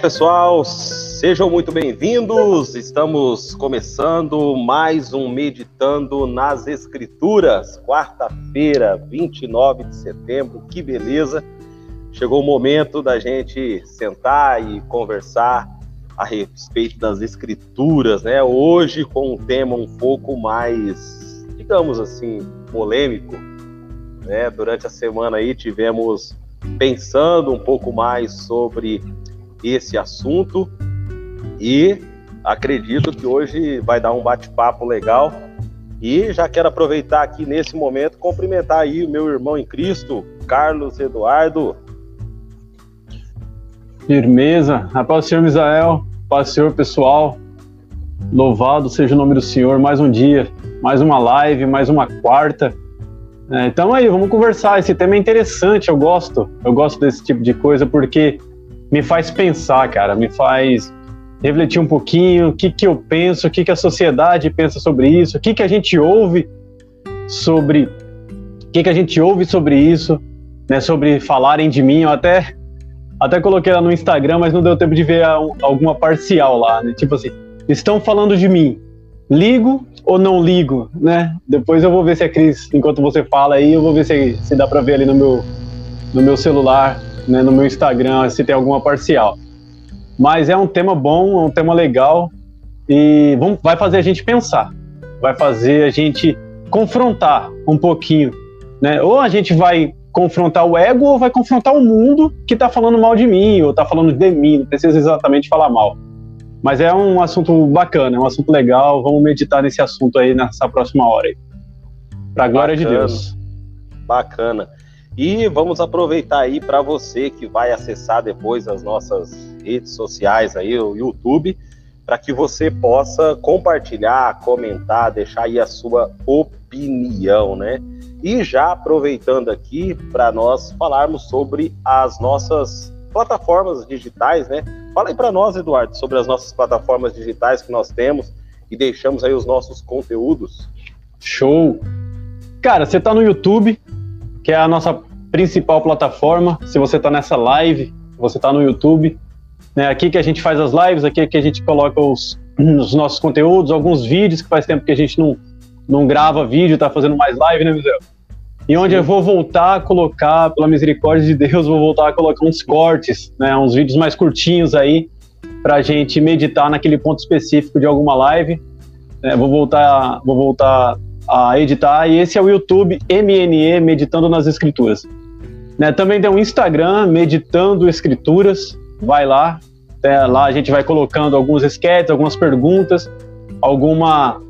Pessoal, sejam muito bem-vindos. Estamos começando mais um Meditando nas Escrituras, quarta-feira, 29 de setembro. Que beleza! Chegou o momento da gente sentar e conversar a respeito das Escrituras, né? Hoje com um tema um pouco mais, digamos assim, polêmico. Né? Durante a semana aí tivemos pensando um pouco mais sobre esse assunto e acredito que hoje vai dar um bate-papo legal. E já quero aproveitar aqui nesse momento cumprimentar aí o meu irmão em Cristo, Carlos Eduardo. Firmeza. A paz do Senhor Misael, paz Senhor pessoal. Louvado seja o nome do Senhor. Mais um dia, mais uma live, mais uma quarta. É, então aí, vamos conversar. Esse tema é interessante, eu gosto. Eu gosto desse tipo de coisa porque me faz pensar, cara, me faz refletir um pouquinho o que, que eu penso, o que, que a sociedade pensa sobre isso, o que, que a gente ouve sobre o que, que a gente ouve sobre isso, né, sobre falarem de mim. Eu até, até coloquei lá no Instagram, mas não deu tempo de ver a, alguma parcial lá, né? Tipo assim, estão falando de mim. Ligo ou não ligo, né? Depois eu vou ver se a Cris, enquanto você fala aí, eu vou ver se, se dá para ver ali no meu, no meu celular né, no meu Instagram se tem alguma parcial. Mas é um tema bom, é um tema legal e vamos, vai fazer a gente pensar, vai fazer a gente confrontar um pouquinho, né? Ou a gente vai confrontar o ego ou vai confrontar o mundo que está falando mal de mim ou está falando de mim, não precisa exatamente falar mal. Mas é um assunto bacana, é um assunto legal, vamos meditar nesse assunto aí nessa próxima hora. Para a glória de Deus. Bacana. E vamos aproveitar aí para você que vai acessar depois as nossas redes sociais aí, o YouTube, para que você possa compartilhar, comentar, deixar aí a sua opinião, né? E já aproveitando aqui para nós falarmos sobre as nossas plataformas digitais, né? Fala aí para nós, Eduardo, sobre as nossas plataformas digitais que nós temos e deixamos aí os nossos conteúdos. Show! Cara, você está no YouTube, que é a nossa principal plataforma. Se você está nessa live, você está no YouTube, né, aqui que a gente faz as lives, aqui que a gente coloca os, os, nossos conteúdos, alguns vídeos, que faz tempo que a gente não, não grava vídeo, está fazendo mais live, né, Misel? E onde eu vou voltar a colocar, pela misericórdia de Deus, vou voltar a colocar uns cortes, né, uns vídeos mais curtinhos aí, para a gente meditar naquele ponto específico de alguma live. É, vou voltar, vou voltar a editar. E esse é o YouTube MNE Meditando nas Escrituras. Né, também tem um Instagram Meditando Escrituras. Vai lá. Lá a gente vai colocando alguns esquetes, algumas perguntas, alguma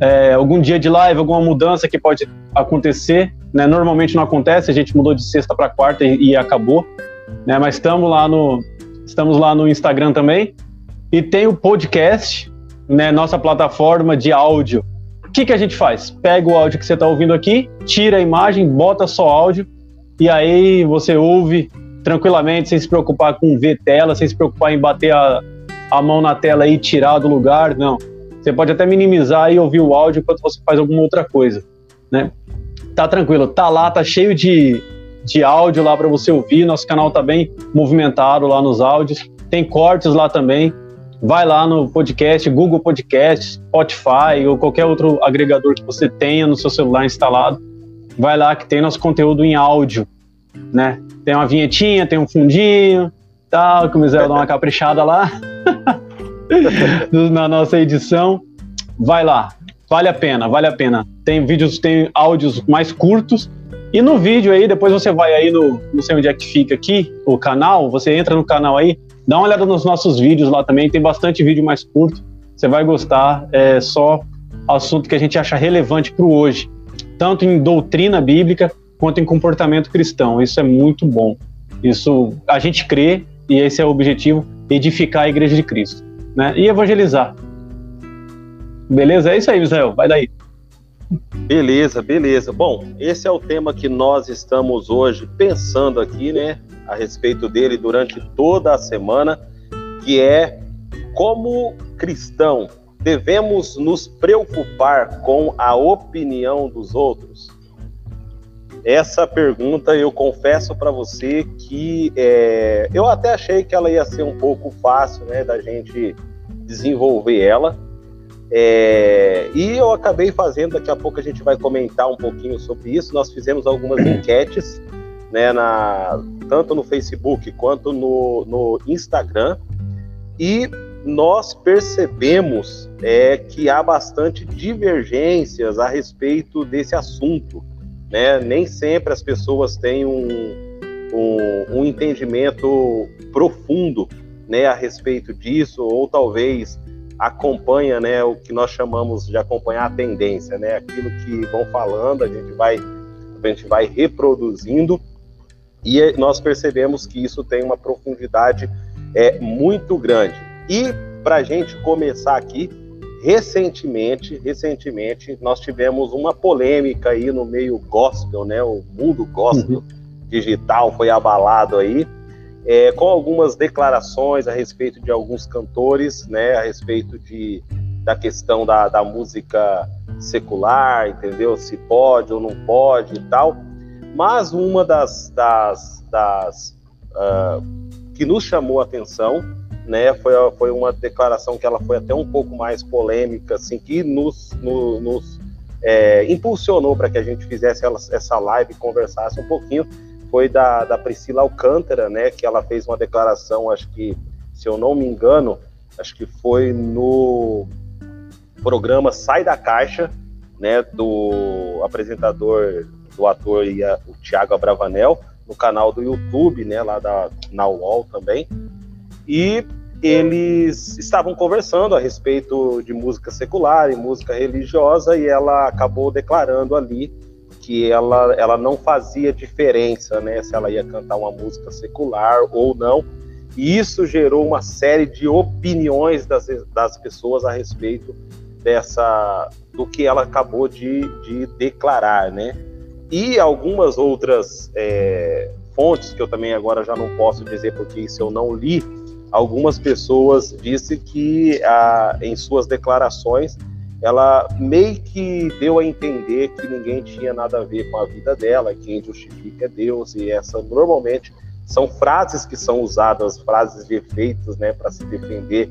é, algum dia de live, alguma mudança que pode acontecer. Né? Normalmente não acontece, a gente mudou de sexta para quarta e, e, acabou. Né? Mas estamos lá no estamos lá no Instagram também. E tem o podcast, né? nossa plataforma de áudio o que, que a gente faz? Pega o áudio que você está ouvindo aqui, tira a imagem, bota só áudio, e aí você ouve tranquilamente, sem se preocupar com ver tela, sem se preocupar em bater a, a mão na tela e tirar do lugar. Não. Você pode até minimizar e ouvir o áudio enquanto você faz alguma outra coisa. Né? Tá tranquilo, tá lá, tá cheio de, de áudio lá para você ouvir. Nosso canal tá bem movimentado lá nos áudios. Tem cortes lá também vai lá no podcast, Google Podcast, Spotify ou qualquer outro agregador que você tenha no seu celular instalado. Vai lá que tem nosso conteúdo em áudio, né? Tem uma vinhetinha, tem um fundinho, tal, que o Misael dá uma caprichada lá na nossa edição. Vai lá, vale a pena, vale a pena. Tem vídeos, tem áudios mais curtos. E no vídeo aí, depois você vai aí no, não sei onde é que fica aqui, o canal, você entra no canal aí, Dá uma olhada nos nossos vídeos lá também, tem bastante vídeo mais curto. Você vai gostar, é só assunto que a gente acha relevante para o hoje, tanto em doutrina bíblica quanto em comportamento cristão. Isso é muito bom. Isso a gente crê e esse é o objetivo, edificar a igreja de Cristo, né? E evangelizar. Beleza? É isso aí, Israel. Vai daí. Beleza, beleza. Bom, esse é o tema que nós estamos hoje pensando aqui, né? a respeito dele durante toda a semana, que é como cristão devemos nos preocupar com a opinião dos outros. essa pergunta eu confesso para você que é, eu até achei que ela ia ser um pouco fácil, né, da gente desenvolver ela. É, e eu acabei fazendo, daqui a pouco a gente vai comentar um pouquinho sobre isso. Nós fizemos algumas enquetes, né, na, tanto no Facebook quanto no, no Instagram, e nós percebemos é, que há bastante divergências a respeito desse assunto. Né? Nem sempre as pessoas têm um, um, um entendimento profundo né, a respeito disso, ou talvez acompanha né, o que nós chamamos de acompanhar a tendência, né? Aquilo que vão falando, a gente vai, a gente vai reproduzindo e nós percebemos que isso tem uma profundidade é, muito grande. E para a gente começar aqui, recentemente, recentemente nós tivemos uma polêmica aí no meio gospel, né? O mundo gospel uhum. digital foi abalado aí é, com algumas declarações a respeito de alguns cantores, né, a respeito de, da questão da, da música secular, entendeu? Se pode ou não pode e tal. Mas uma das, das, das uh, que nos chamou a atenção, né, foi, foi uma declaração que ela foi até um pouco mais polêmica, assim, que nos, no, nos é, impulsionou para que a gente fizesse essa live e conversasse um pouquinho foi da, da Priscila Alcântara, né, que ela fez uma declaração, acho que, se eu não me engano, acho que foi no programa Sai da Caixa, né, do apresentador, do ator o Tiago Abravanel, no canal do YouTube, né, lá da, na UOL também, e eles estavam conversando a respeito de música secular e música religiosa, e ela acabou declarando ali que ela, ela não fazia diferença, né, se ela ia cantar uma música secular ou não. E isso gerou uma série de opiniões das, das pessoas a respeito dessa do que ela acabou de, de declarar, né? E algumas outras é, fontes que eu também agora já não posso dizer porque isso eu não li. Algumas pessoas disse que a, em suas declarações ela meio que deu a entender que ninguém tinha nada a ver com a vida dela, quem justifica é Deus, e essa normalmente são frases que são usadas, frases de efeitos, né, para se defender,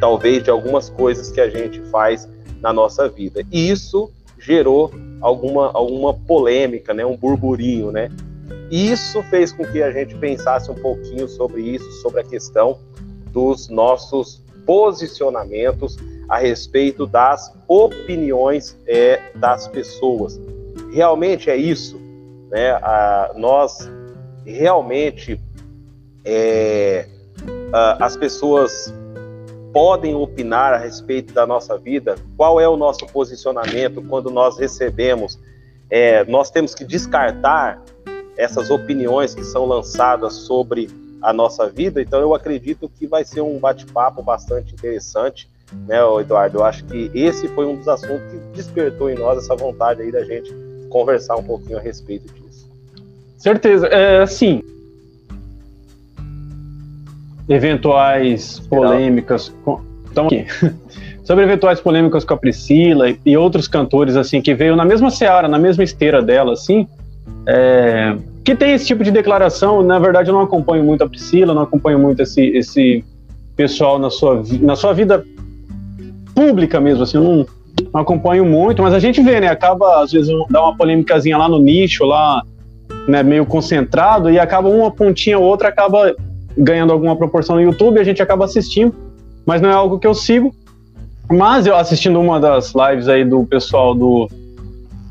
talvez, de algumas coisas que a gente faz na nossa vida. E isso gerou alguma, alguma polêmica, né, um burburinho, né? E isso fez com que a gente pensasse um pouquinho sobre isso, sobre a questão dos nossos posicionamentos a respeito das opiniões é, das pessoas. Realmente é isso, né? A, nós realmente é, a, as pessoas podem opinar a respeito da nossa vida. Qual é o nosso posicionamento quando nós recebemos? É, nós temos que descartar essas opiniões que são lançadas sobre a nossa vida. Então, eu acredito que vai ser um bate-papo bastante interessante né, Eduardo? Eu acho que esse foi um dos assuntos que despertou em nós essa vontade aí da gente conversar um pouquinho a respeito disso. Certeza. É, assim, eventuais polêmicas. Com... Então, aqui. Sobre eventuais polêmicas com a Priscila e outros cantores, assim, que veio na mesma seara, na mesma esteira dela, assim, é... que tem esse tipo de declaração. Na verdade, eu não acompanho muito a Priscila, não acompanho muito esse, esse pessoal na sua, na sua vida pública mesmo, assim, eu não, não acompanho muito, mas a gente vê, né? Acaba, às vezes, dá uma polêmicazinha lá no nicho, lá, né, meio concentrado, e acaba uma pontinha ou outra, acaba ganhando alguma proporção no YouTube, e a gente acaba assistindo, mas não é algo que eu sigo. Mas eu assistindo uma das lives aí do pessoal do,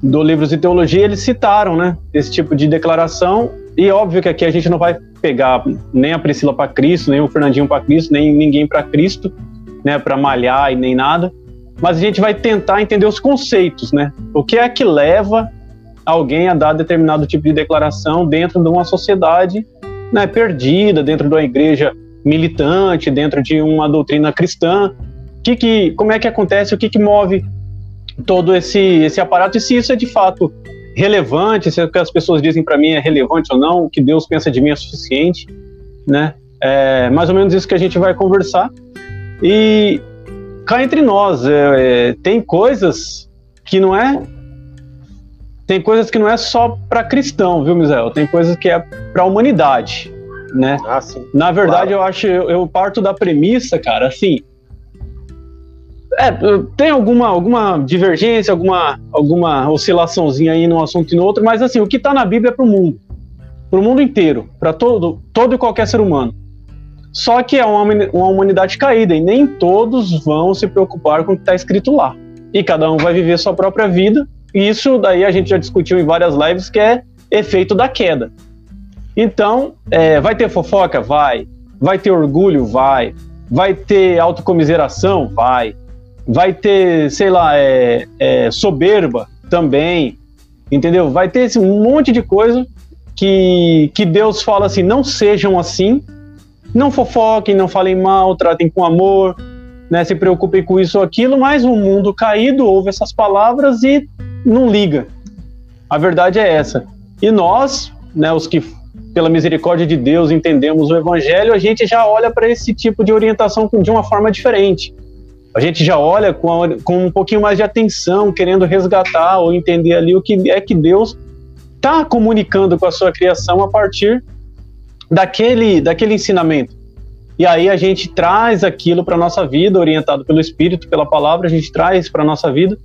do Livros de Teologia, eles citaram, né, esse tipo de declaração, e óbvio que aqui a gente não vai pegar nem a Priscila para Cristo, nem o Fernandinho para Cristo, nem ninguém para Cristo, né, para malhar e nem nada, mas a gente vai tentar entender os conceitos, né? O que é que leva alguém a dar determinado tipo de declaração dentro de uma sociedade né, perdida, dentro de uma igreja militante, dentro de uma doutrina cristã? Que que, como é que acontece? O que, que move todo esse, esse aparato? E se isso é de fato relevante, se o que as pessoas dizem para mim é relevante ou não, o que Deus pensa de mim é suficiente, né? É mais ou menos isso que a gente vai conversar. E cá entre nós, é, é, tem coisas que não é tem coisas que não é só para cristão, viu, Misael? Tem coisas que é para a humanidade, né? Ah, sim. Na verdade, claro. eu acho, eu, eu parto da premissa, cara, assim, é, tem alguma, alguma divergência, alguma, alguma oscilaçãozinha aí num assunto e no outro, mas assim, o que está na Bíblia é para o mundo. Para o mundo inteiro, para todo, todo e qualquer ser humano. Só que é uma, uma humanidade caída e nem todos vão se preocupar com o que está escrito lá. E cada um vai viver sua própria vida. E isso daí a gente já discutiu em várias lives, que é efeito da queda. Então, é, vai ter fofoca? Vai. Vai ter orgulho? Vai. Vai ter autocomiseração? Vai vai ter, sei lá, é, é, soberba também, entendeu? Vai ter esse monte de coisa que, que Deus fala assim: não sejam assim, não fofoquem, não falem mal, tratem com amor, né, se preocupem com isso ou aquilo, mas o mundo caído ouve essas palavras e não liga. A verdade é essa. E nós, né, os que pela misericórdia de Deus entendemos o evangelho, a gente já olha para esse tipo de orientação de uma forma diferente a gente já olha com, a, com um pouquinho mais de atenção, querendo resgatar ou entender ali o que é que Deus está comunicando com a sua criação a partir daquele, daquele ensinamento. E aí a gente traz aquilo para nossa vida, orientado pelo Espírito, pela palavra, a gente traz para nossa vida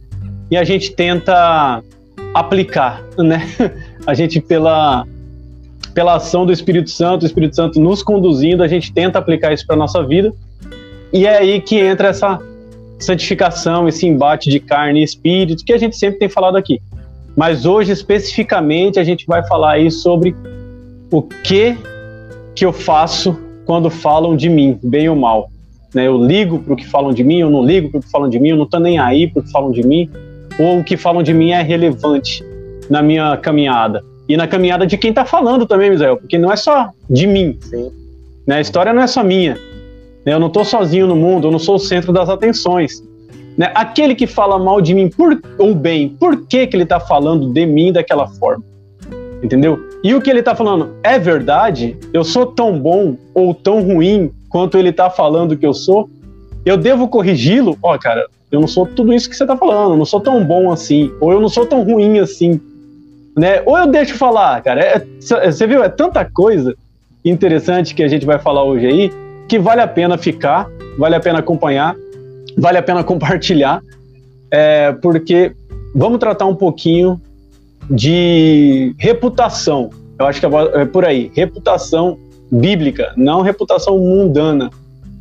e a gente tenta aplicar, né? A gente pela pela ação do Espírito Santo, o Espírito Santo nos conduzindo, a gente tenta aplicar isso para nossa vida. E é aí que entra essa santificação, esse embate de carne e espírito, que a gente sempre tem falado aqui. Mas hoje, especificamente, a gente vai falar aí sobre o que que eu faço quando falam de mim, bem ou mal. Né? Eu ligo para o que falam de mim, eu não ligo para o que falam de mim, eu não estou nem aí para o que falam de mim, ou o que falam de mim é relevante na minha caminhada. E na caminhada de quem está falando também, Misael, porque não é só de mim. Né? A história não é só minha. Né? Eu não estou sozinho no mundo, eu não sou o centro das atenções. Né? Aquele que fala mal de mim por, ou bem, por que, que ele está falando de mim daquela forma? Entendeu? E o que ele está falando é verdade? Eu sou tão bom ou tão ruim quanto ele está falando que eu sou? Eu devo corrigi-lo? Ó, oh, cara, eu não sou tudo isso que você está falando, eu não sou tão bom assim, ou eu não sou tão ruim assim. Né? Ou eu deixo falar, cara. É, você viu, é tanta coisa interessante que a gente vai falar hoje aí que vale a pena ficar, vale a pena acompanhar, vale a pena compartilhar, é, porque vamos tratar um pouquinho de reputação. Eu acho que é por aí, reputação bíblica, não reputação mundana,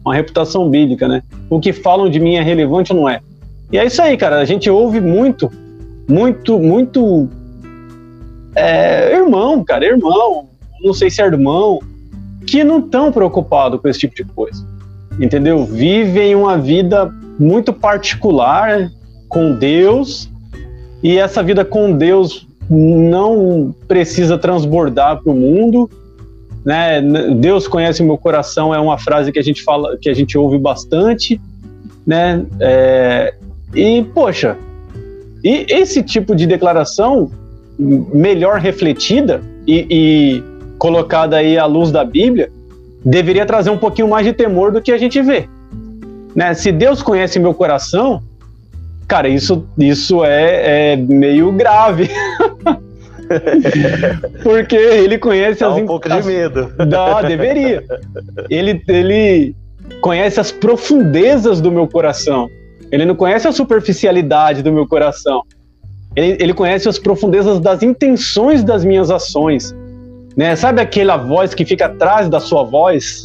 uma reputação bíblica, né? O que falam de mim é relevante ou não é? E é isso aí, cara. A gente ouve muito, muito, muito é, irmão, cara, irmão. Não sei se é irmão, que não estão preocupados com esse tipo de coisa. Entendeu? Vivem uma vida muito particular com Deus e essa vida com Deus não precisa transbordar para o mundo, né? Deus conhece o meu coração é uma frase que a gente fala, que a gente ouve bastante, né? É, e poxa, e esse tipo de declaração melhor refletida e, e colocada aí à luz da Bíblia, deveria trazer um pouquinho mais de temor do que a gente vê. Né? Se Deus conhece meu coração, cara, isso, isso é, é meio grave. Porque ele conhece Dá as. um pouco de medo. Dá, deveria. Ele, ele conhece as profundezas do meu coração. Ele não conhece a superficialidade do meu coração. Ele, ele conhece as profundezas das intenções das minhas ações né? Sabe aquela voz que fica atrás da sua voz,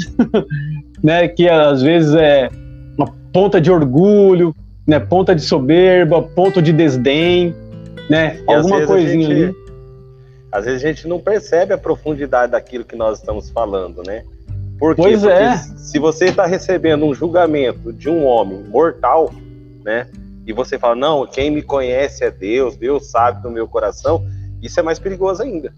né? Que às vezes é uma ponta de orgulho, né? Ponta de soberba, ponto de desdém, né? E Alguma coisinha gente, ali. Às vezes a gente não percebe a profundidade daquilo que nós estamos falando, né? Por quê? Pois Porque é. se você está recebendo um julgamento de um homem mortal, né? E você fala, não, quem me conhece é Deus, Deus sabe do meu coração, isso é mais perigoso ainda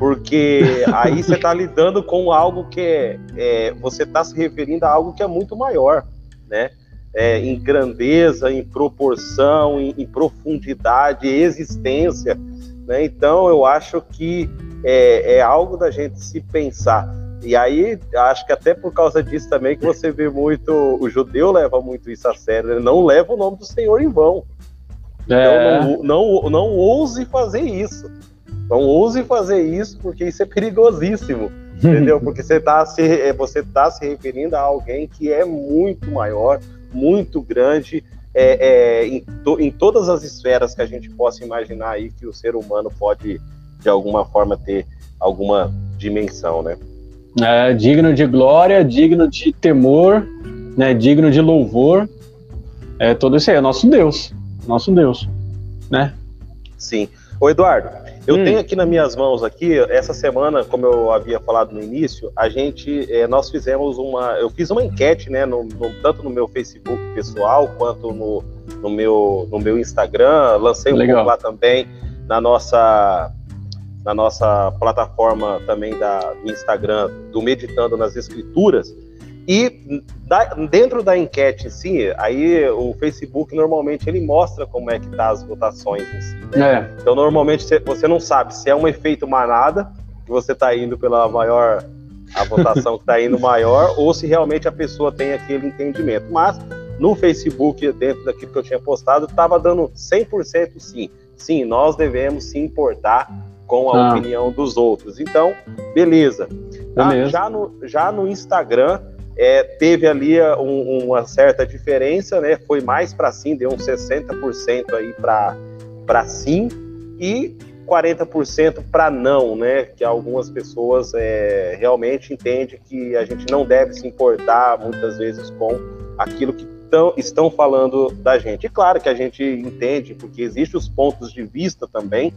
porque aí você está lidando com algo que é, é você está se referindo a algo que é muito maior, né? É, em grandeza, em proporção, em, em profundidade, existência, né? Então eu acho que é, é, algo da gente se pensar. E aí acho que até por causa disso também que você vê muito o judeu leva muito isso a sério, ele não leva o nome do Senhor em vão. É. Então não, não, não ouse fazer isso. Não ouse fazer isso, porque isso é perigosíssimo. entendeu? Porque você está se, é, você tá se referindo a alguém que é muito maior, muito grande, é, é, em, to, em todas as esferas que a gente possa imaginar aí que o ser humano pode, de alguma forma, ter alguma dimensão, né? É digno de glória, digno de temor, né? Digno de louvor. É tudo isso aí, é nosso Deus, nosso Deus, né? Sim. Ô Eduardo, eu hum. tenho aqui nas minhas mãos aqui, essa semana, como eu havia falado no início, a gente, é, nós fizemos uma, eu fiz uma enquete, né, no, no, tanto no meu Facebook pessoal quanto no, no, meu, no meu Instagram, lancei um pouco lá também na nossa, na nossa plataforma também da, do Instagram, do Meditando nas Escrituras, e da, dentro da enquete em si, aí o Facebook normalmente ele mostra como é que tá as votações em si. Né? É. Então normalmente você não sabe se é um efeito manada, que você está indo pela maior a votação que está indo maior, ou se realmente a pessoa tem aquele entendimento. Mas no Facebook, dentro daquilo que eu tinha postado, estava dando 100% sim. Sim, nós devemos se importar com a ah. opinião dos outros. Então, beleza. Tá? beleza. Já, no, já no Instagram, é, teve ali uh, um, uma certa diferença, né? Foi mais para sim, deu uns 60% aí para sim e 40% para não, né? Que algumas pessoas é, realmente entendem que a gente não deve se importar muitas vezes com aquilo que tão, estão falando da gente. E claro que a gente entende, porque existem os pontos de vista também,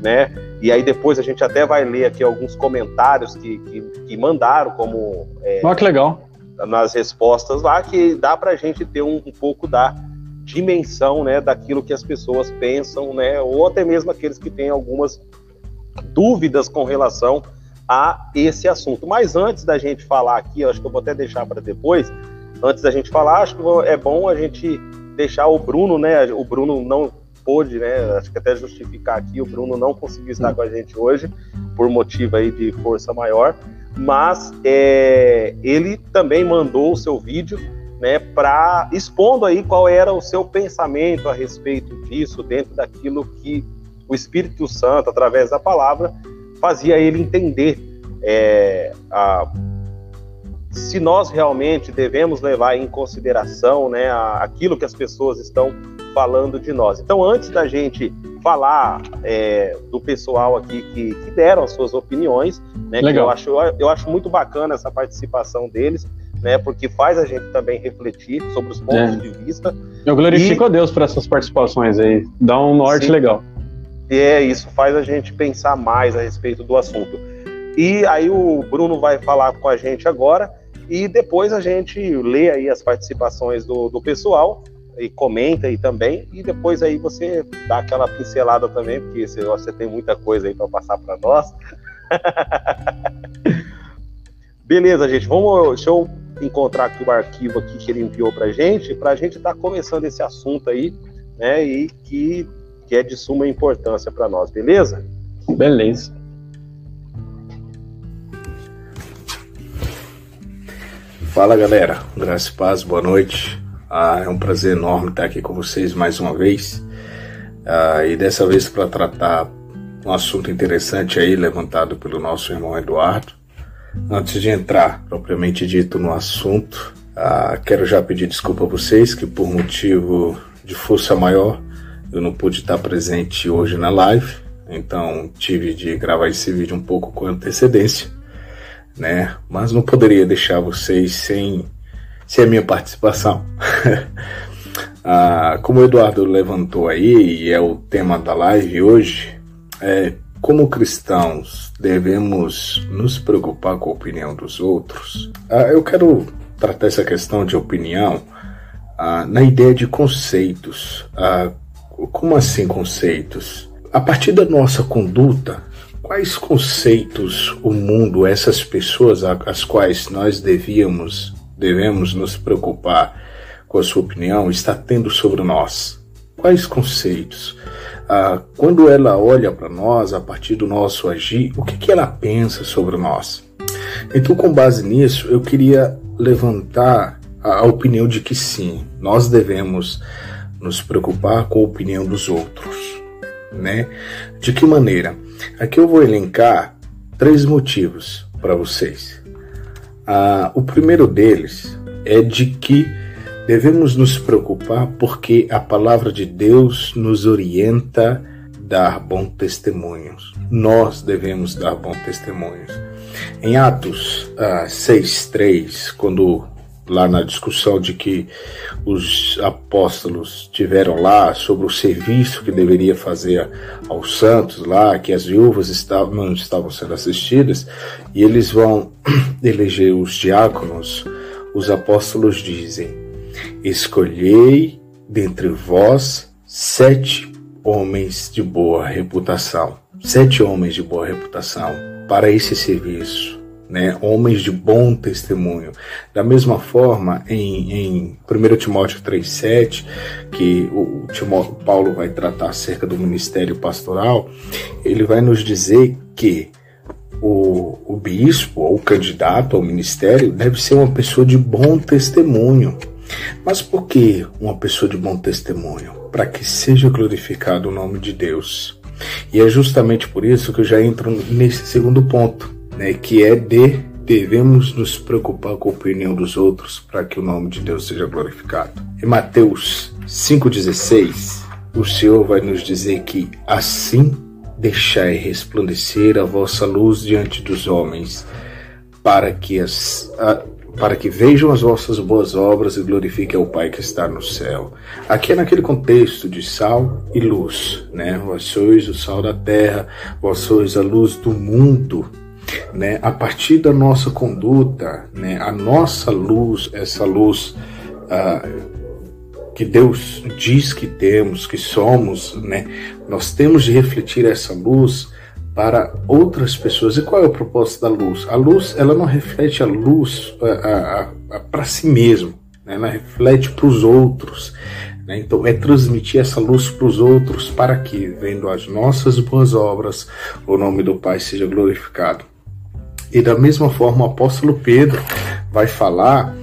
né? E aí depois a gente até vai ler aqui alguns comentários que, que, que mandaram como. É, que legal nas respostas lá, que dá para a gente ter um, um, pouco da dimensão né, daquilo que as pessoas pensam, né, ou até mesmo aqueles que têm algumas dúvidas com relação a esse assunto. Mas antes da gente falar aqui, acho que eu vou até deixar para depois, antes da gente falar, acho que é bom a gente deixar o Bruno, né? O Bruno não pôde, né? Acho que até justificar aqui, o Bruno não conseguiu estar com a gente hoje, por motivo aí de força maior mas é, ele também mandou o seu vídeo né, para expondo aí qual era o seu pensamento a respeito disso, dentro daquilo que o Espírito Santo, através da palavra, fazia ele entender é, a, se nós realmente devemos levar em consideração né, a, aquilo que as pessoas estão falando de nós. Então, antes da gente falar é, do pessoal aqui que, que, deram as suas opiniões, né? Legal. eu acho, eu acho muito bacana essa participação deles, né? Porque faz a gente também refletir sobre os pontos é. de vista. Eu glorifico e... a Deus por essas participações aí, dá um norte Sim. legal. E é isso, faz a gente pensar mais a respeito do assunto. E aí o Bruno vai falar com a gente agora e depois a gente lê aí as participações do, do pessoal e comenta aí também, e depois aí você dá aquela pincelada também, porque você, você tem muita coisa aí para passar para nós. Beleza, gente, vamos, deixa eu encontrar aqui o arquivo aqui que ele enviou para gente, para a gente estar tá começando esse assunto aí, né, e que, que é de suma importância para nós, beleza? Beleza. Fala galera, graça e paz, boa noite. Ah, é um prazer enorme estar aqui com vocês mais uma vez. Ah, e dessa vez para tratar um assunto interessante aí levantado pelo nosso irmão Eduardo. Antes de entrar propriamente dito no assunto, ah, quero já pedir desculpa a vocês que por motivo de força maior eu não pude estar presente hoje na live, então tive de gravar esse vídeo um pouco com antecedência, né? Mas não poderia deixar vocês sem se é minha participação. ah, como o Eduardo levantou aí, e é o tema da live hoje, é, como cristãos devemos nos preocupar com a opinião dos outros? Ah, eu quero tratar essa questão de opinião ah, na ideia de conceitos. Ah, como assim conceitos? A partir da nossa conduta, quais conceitos o mundo, essas pessoas às quais nós devíamos devemos nos preocupar com a sua opinião está tendo sobre nós? Quais conceitos? Ah, quando ela olha para nós a partir do nosso agir, o que, que ela pensa sobre nós? Então, com base nisso, eu queria levantar a, opinião de que sim, nós devemos nos preocupar com a opinião dos outros, né? De que maneira? Aqui eu vou elencar três motivos para vocês. Ah, o primeiro deles é de que devemos nos preocupar porque a palavra de Deus nos orienta a dar bom testemunhos. Nós devemos dar bom testemunhos. Em Atos ah, 6,3, quando lá na discussão de que os apóstolos tiveram lá sobre o serviço que deveria fazer aos santos lá, que as viúvas estavam, não estavam sendo assistidas, e eles vão eleger os diáconos, os apóstolos dizem: Escolhei dentre vós sete homens de boa reputação, sete homens de boa reputação para esse serviço né, homens de bom testemunho. Da mesma forma, em, em 1 Timóteo 3,7, que o, Timóteo, Paulo vai tratar acerca do ministério pastoral, ele vai nos dizer que o, o bispo ou o candidato ao ministério deve ser uma pessoa de bom testemunho. Mas por que uma pessoa de bom testemunho? Para que seja glorificado o nome de Deus. E é justamente por isso que eu já entro nesse segundo ponto né, que é de devemos nos preocupar com a opinião dos outros para que o nome de Deus seja glorificado. Em Mateus 5,16, o Senhor vai nos dizer que assim deixai resplandecer a vossa luz diante dos homens, para que, as, a, para que vejam as vossas boas obras e glorifiquem ao Pai que está no céu. Aqui é naquele contexto de sal e luz, né? Vós sois o sal da terra, vós sois a luz do mundo né, a partir da nossa conduta, né, a nossa luz, essa luz ah, que Deus diz que temos, que somos, né, nós temos de refletir essa luz para outras pessoas. E qual é o propósito da luz? A luz, ela não reflete a luz para si mesmo, né, ela reflete para os outros. Né? Então, é transmitir essa luz para os outros para que, vendo as nossas boas obras, o nome do Pai seja glorificado. E da mesma forma, o apóstolo Pedro vai falar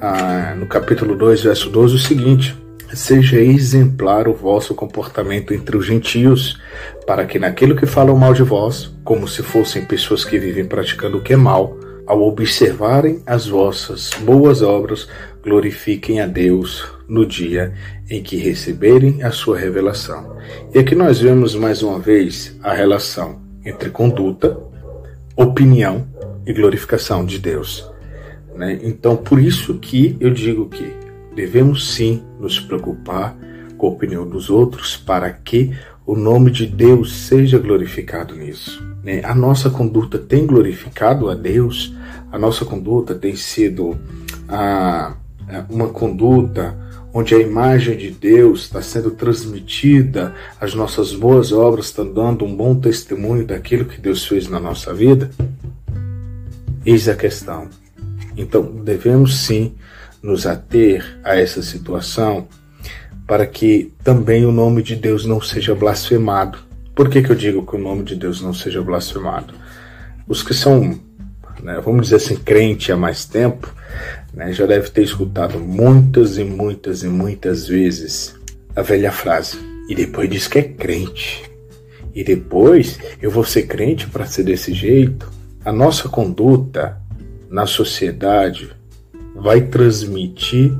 ah, no capítulo 2, verso 12, o seguinte: Seja exemplar o vosso comportamento entre os gentios, para que naquilo que falam mal de vós, como se fossem pessoas que vivem praticando o que é mal, ao observarem as vossas boas obras, glorifiquem a Deus no dia em que receberem a sua revelação. E aqui nós vemos mais uma vez a relação entre conduta, opinião e glorificação de Deus. Né? Então, por isso que eu digo que devemos sim nos preocupar com a opinião dos outros para que o nome de Deus seja glorificado nisso. Né? A nossa conduta tem glorificado a Deus, a nossa conduta tem sido a, uma conduta onde a imagem de Deus está sendo transmitida, as nossas boas obras estão dando um bom testemunho daquilo que Deus fez na nossa vida? Eis a questão. Então, devemos sim nos ater a essa situação para que também o nome de Deus não seja blasfemado. Por que, que eu digo que o nome de Deus não seja blasfemado? Os que são, né, vamos dizer assim, crente há mais tempo, né, já deve ter escutado muitas e muitas e muitas vezes a velha frase: e depois diz que é crente. E depois eu vou ser crente para ser desse jeito. A nossa conduta na sociedade vai transmitir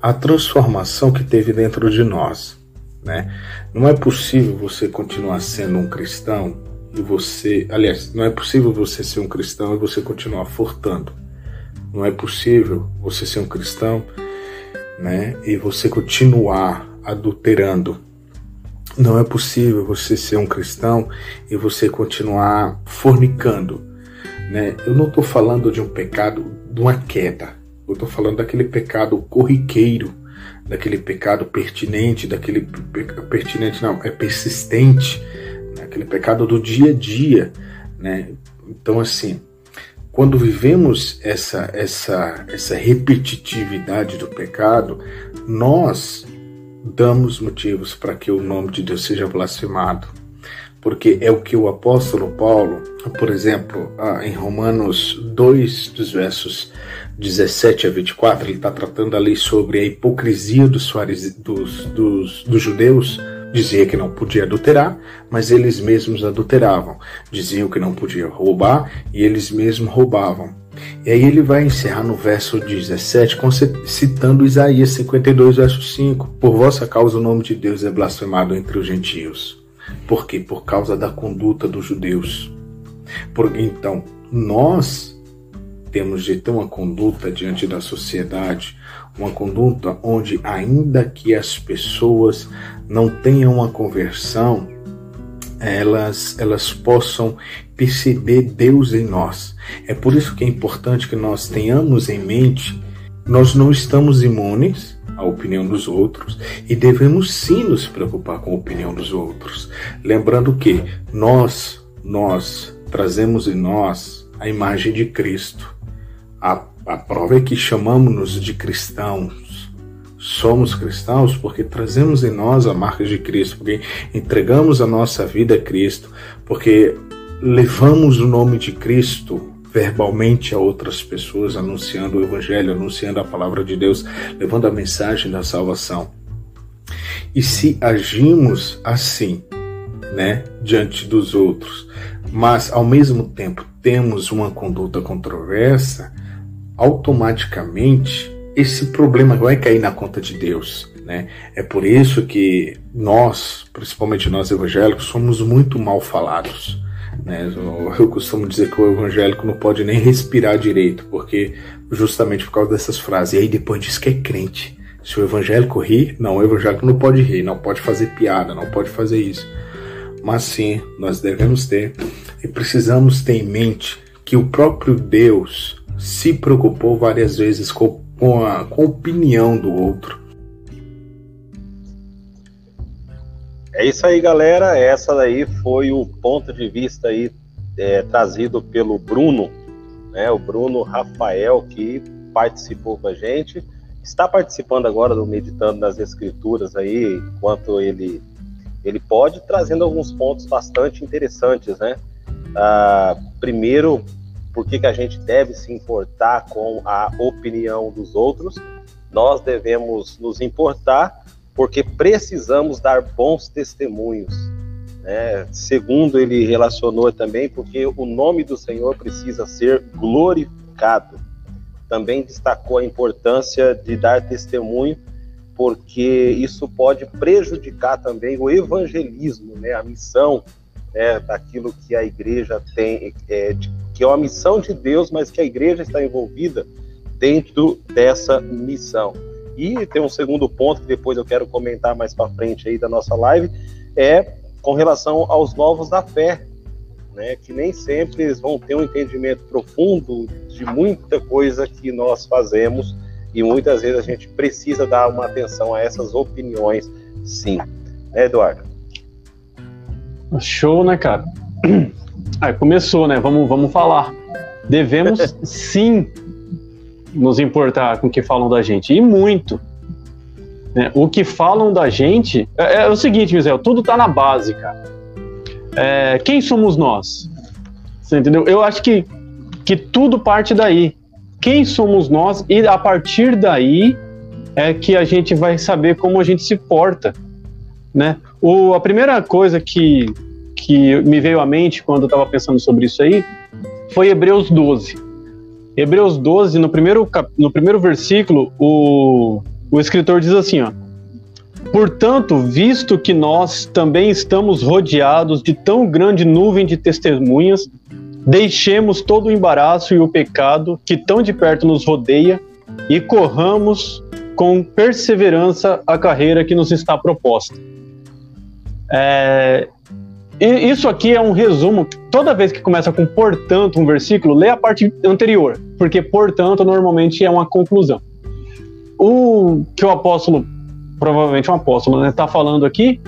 a transformação que teve dentro de nós. Né? Não é possível você continuar sendo um cristão e você. Aliás, não é possível você ser um cristão e você continuar furtando. Não é possível você ser um cristão né, e você continuar adulterando. Não é possível você ser um cristão e você continuar fornicando. Né? Eu não estou falando de um pecado, de uma queda. Eu estou falando daquele pecado corriqueiro, daquele pecado pertinente, daquele pertinente não, é persistente, né? aquele pecado do dia a dia, né? Então assim, quando vivemos essa essa essa repetitividade do pecado, nós damos motivos para que o nome de Deus seja blasfemado. porque é o que o apóstolo Paulo, por exemplo, em Romanos 2, dos versos 17 a 24, ele está tratando ali sobre a hipocrisia dos, dos, dos, dos judeus, dizia que não podia adulterar, mas eles mesmos adulteravam. Diziam que não podia roubar e eles mesmos roubavam. E aí ele vai encerrar no verso 17, citando Isaías 52, verso 5. Por vossa causa o nome de Deus é blasfemado entre os gentios. Por quê? Por causa da conduta dos judeus. Por, então, nós temos de ter uma conduta diante da sociedade, uma conduta onde, ainda que as pessoas não tenham uma conversão, elas, elas possam perceber Deus em nós. É por isso que é importante que nós tenhamos em mente, nós não estamos imunes à opinião dos outros e devemos sim nos preocupar com a opinião dos outros. Lembrando que nós, nós trazemos em nós a imagem de Cristo. A, a prova é que chamamos-nos de cristãos, somos cristãos porque trazemos em nós a marca de Cristo, porque entregamos a nossa vida a Cristo, porque levamos o nome de Cristo verbalmente a outras pessoas, anunciando o Evangelho, anunciando a palavra de Deus, levando a mensagem da salvação. E se agimos assim, né, diante dos outros, mas ao mesmo tempo temos uma conduta controversa, automaticamente esse problema vai cair na conta de Deus. Né? É por isso que nós, principalmente nós evangélicos, somos muito mal falados. Né? Eu costumo dizer que o evangélico não pode nem respirar direito, porque justamente por causa dessas frases. E aí depois diz que é crente. Se o evangélico ri, não, o evangélico não pode rir, não pode fazer piada, não pode fazer isso. Mas sim, nós devemos ter e precisamos ter em mente que o próprio Deus se preocupou várias vezes com com a, com a opinião do outro. É isso aí, galera. Essa daí foi o ponto de vista aí é, trazido pelo Bruno, né? O Bruno Rafael que participou com a gente, está participando agora do meditando nas escrituras aí, enquanto ele ele pode trazendo alguns pontos bastante interessantes, né? Ah, primeiro, por que, que a gente deve se importar com a opinião dos outros. Nós devemos nos importar porque precisamos dar bons testemunhos. Né? Segundo, ele relacionou também porque o nome do Senhor precisa ser glorificado. Também destacou a importância de dar testemunho, porque isso pode prejudicar também o evangelismo, né? a missão né, daquilo que a igreja tem, é, de, que é uma missão de Deus, mas que a igreja está envolvida dentro dessa missão. E tem um segundo ponto que depois eu quero comentar mais para frente aí da nossa live, é com relação aos novos da fé, né, que nem sempre eles vão ter um entendimento profundo de muita coisa que nós fazemos e muitas vezes a gente precisa dar uma atenção a essas opiniões, sim. Né, Eduardo? Show, né, cara? Aí começou, né? Vamos, vamos falar. Devemos sim nos importar com o que falam da gente, e muito. Né? O que falam da gente é, é o seguinte, Misael, tudo tá na base, cara. É, quem somos nós? Você entendeu? Eu acho que, que tudo parte daí. Quem somos nós? E a partir daí é que a gente vai saber como a gente se porta, né? O, a primeira coisa que, que me veio à mente quando eu estava pensando sobre isso aí foi Hebreus 12. Hebreus 12, no primeiro, no primeiro versículo, o, o escritor diz assim: ó, Portanto, visto que nós também estamos rodeados de tão grande nuvem de testemunhas, deixemos todo o embaraço e o pecado que tão de perto nos rodeia e corramos com perseverança a carreira que nos está proposta é, isso aqui é um resumo. Toda vez que começa com portanto um versículo, lê a parte anterior, porque portanto normalmente é uma conclusão. O que o apóstolo, provavelmente um apóstolo, está né, tá falando aqui,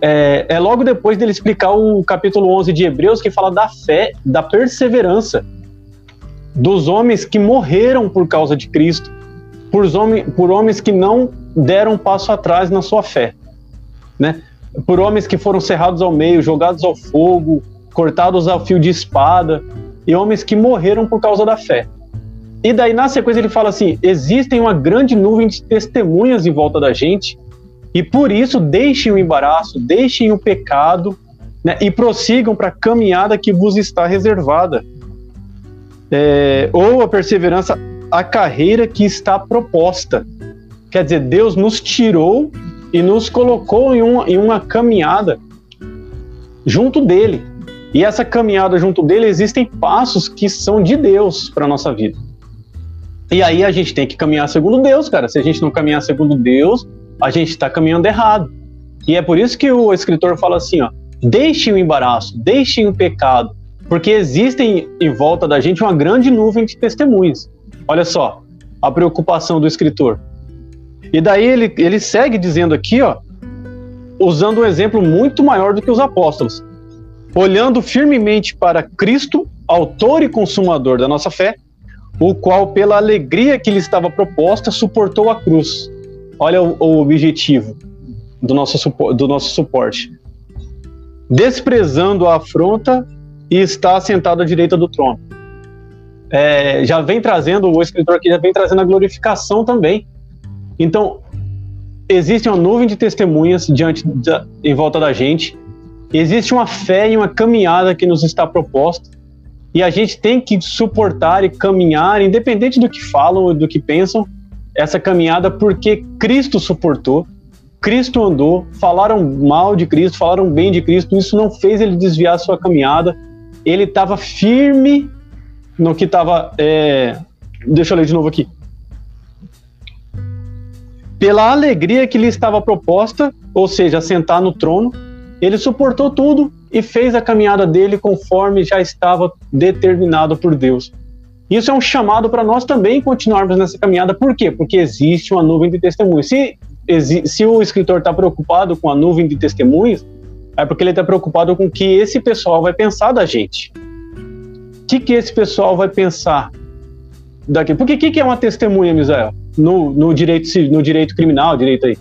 é, é, logo depois dele explicar o capítulo 11 de Hebreus, que fala da fé, da perseverança dos homens que morreram por causa de Cristo, por, homens, por homens que não deram passo atrás na sua fé. Né? Por homens que foram cerrados ao meio, jogados ao fogo, cortados a fio de espada, e homens que morreram por causa da fé. E daí, na sequência, ele fala assim: existem uma grande nuvem de testemunhas em volta da gente, e por isso deixem o embaraço, deixem o pecado né, e prossigam para a caminhada que vos está reservada. É, ou a perseverança, a carreira que está proposta. Quer dizer, Deus nos tirou e nos colocou em uma, em uma caminhada junto dele. E essa caminhada junto dele existem passos que são de Deus para nossa vida. E aí a gente tem que caminhar segundo Deus, cara. Se a gente não caminhar segundo Deus, a gente está caminhando errado. E é por isso que o escritor fala assim, ó: deixem o embaraço, deixem o pecado, porque existem em volta da gente uma grande nuvem de testemunhas. Olha só a preocupação do escritor. E daí ele, ele segue dizendo aqui, ó, usando um exemplo muito maior do que os apóstolos. Olhando firmemente para Cristo, autor e consumador da nossa fé, o qual, pela alegria que lhe estava proposta, suportou a cruz. Olha o, o objetivo do nosso, do nosso suporte. Desprezando a afronta e está sentado à direita do trono. É, já vem trazendo, o escritor aqui já vem trazendo a glorificação também. Então, existe uma nuvem de testemunhas diante da, em volta da gente, existe uma fé e uma caminhada que nos está proposta, e a gente tem que suportar e caminhar, independente do que falam ou do que pensam, essa caminhada porque Cristo suportou, Cristo andou, falaram mal de Cristo, falaram bem de Cristo, isso não fez ele desviar sua caminhada, ele estava firme no que estava. É... Deixa eu ler de novo aqui pela alegria que lhe estava proposta, ou seja, sentar no trono, ele suportou tudo e fez a caminhada dele conforme já estava determinado por Deus. Isso é um chamado para nós também continuarmos nessa caminhada. Por quê? Porque existe uma nuvem de testemunhos. Se, se o escritor está preocupado com a nuvem de testemunhos, é porque ele está preocupado com o que esse pessoal vai pensar da gente. O que, que esse pessoal vai pensar daqui? Porque o que, que é uma testemunha, Misael? no, no, direito, no direito criminal, direito aí.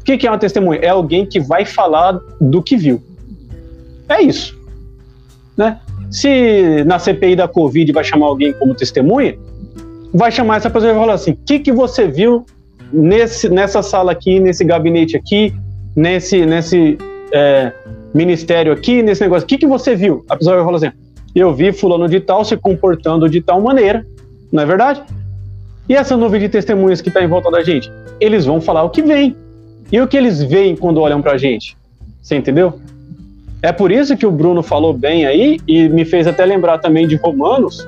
O que, que é uma testemunha? É alguém que vai falar do que viu. É isso. Né? Se na CPI da Covid vai chamar alguém como testemunha, vai chamar essa pessoa e vai falar assim: o que, que você viu nesse, nessa sala aqui, nesse gabinete aqui, nesse, nesse é, ministério aqui, nesse negócio? O que, que você viu? A pessoa vai falar assim: eu vi fulano de tal se comportando de tal maneira. Não é verdade? E essa nuvem de testemunhas que está em volta da gente? Eles vão falar o que vem. E o que eles veem quando olham para a gente? Você entendeu? É por isso que o Bruno falou bem aí e me fez até lembrar também de Romanos.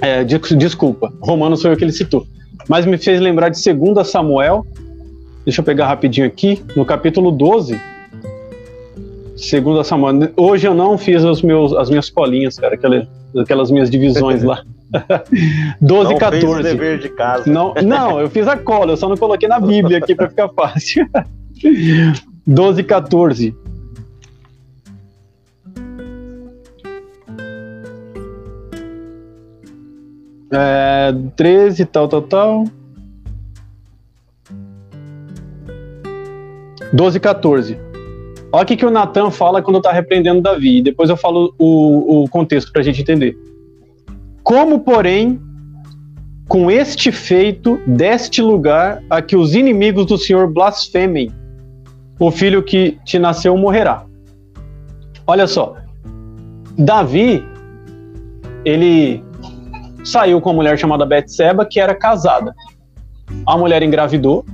É, de, desculpa, Romanos foi o que ele citou. Mas me fez lembrar de 2 Samuel. Deixa eu pegar rapidinho aqui, no capítulo 12. 2 Samuel. Hoje eu não fiz meus, as minhas colinhas, cara, aquelas, aquelas minhas divisões lá. 12 não 14. Fez o dever de casa. Não, não, eu fiz a cola, eu só não coloquei na Bíblia aqui para ficar fácil. 12 14. É, 13, tal, tal, tal. 12 14. Olha o que, que o Natan fala quando está repreendendo Davi. Depois eu falo o, o contexto para a gente entender. Como, porém, com este feito, deste lugar a que os inimigos do Senhor blasfemem, o filho que te nasceu morrerá. Olha só, Davi, ele saiu com uma mulher chamada Betseba, que era casada. A mulher engravidou,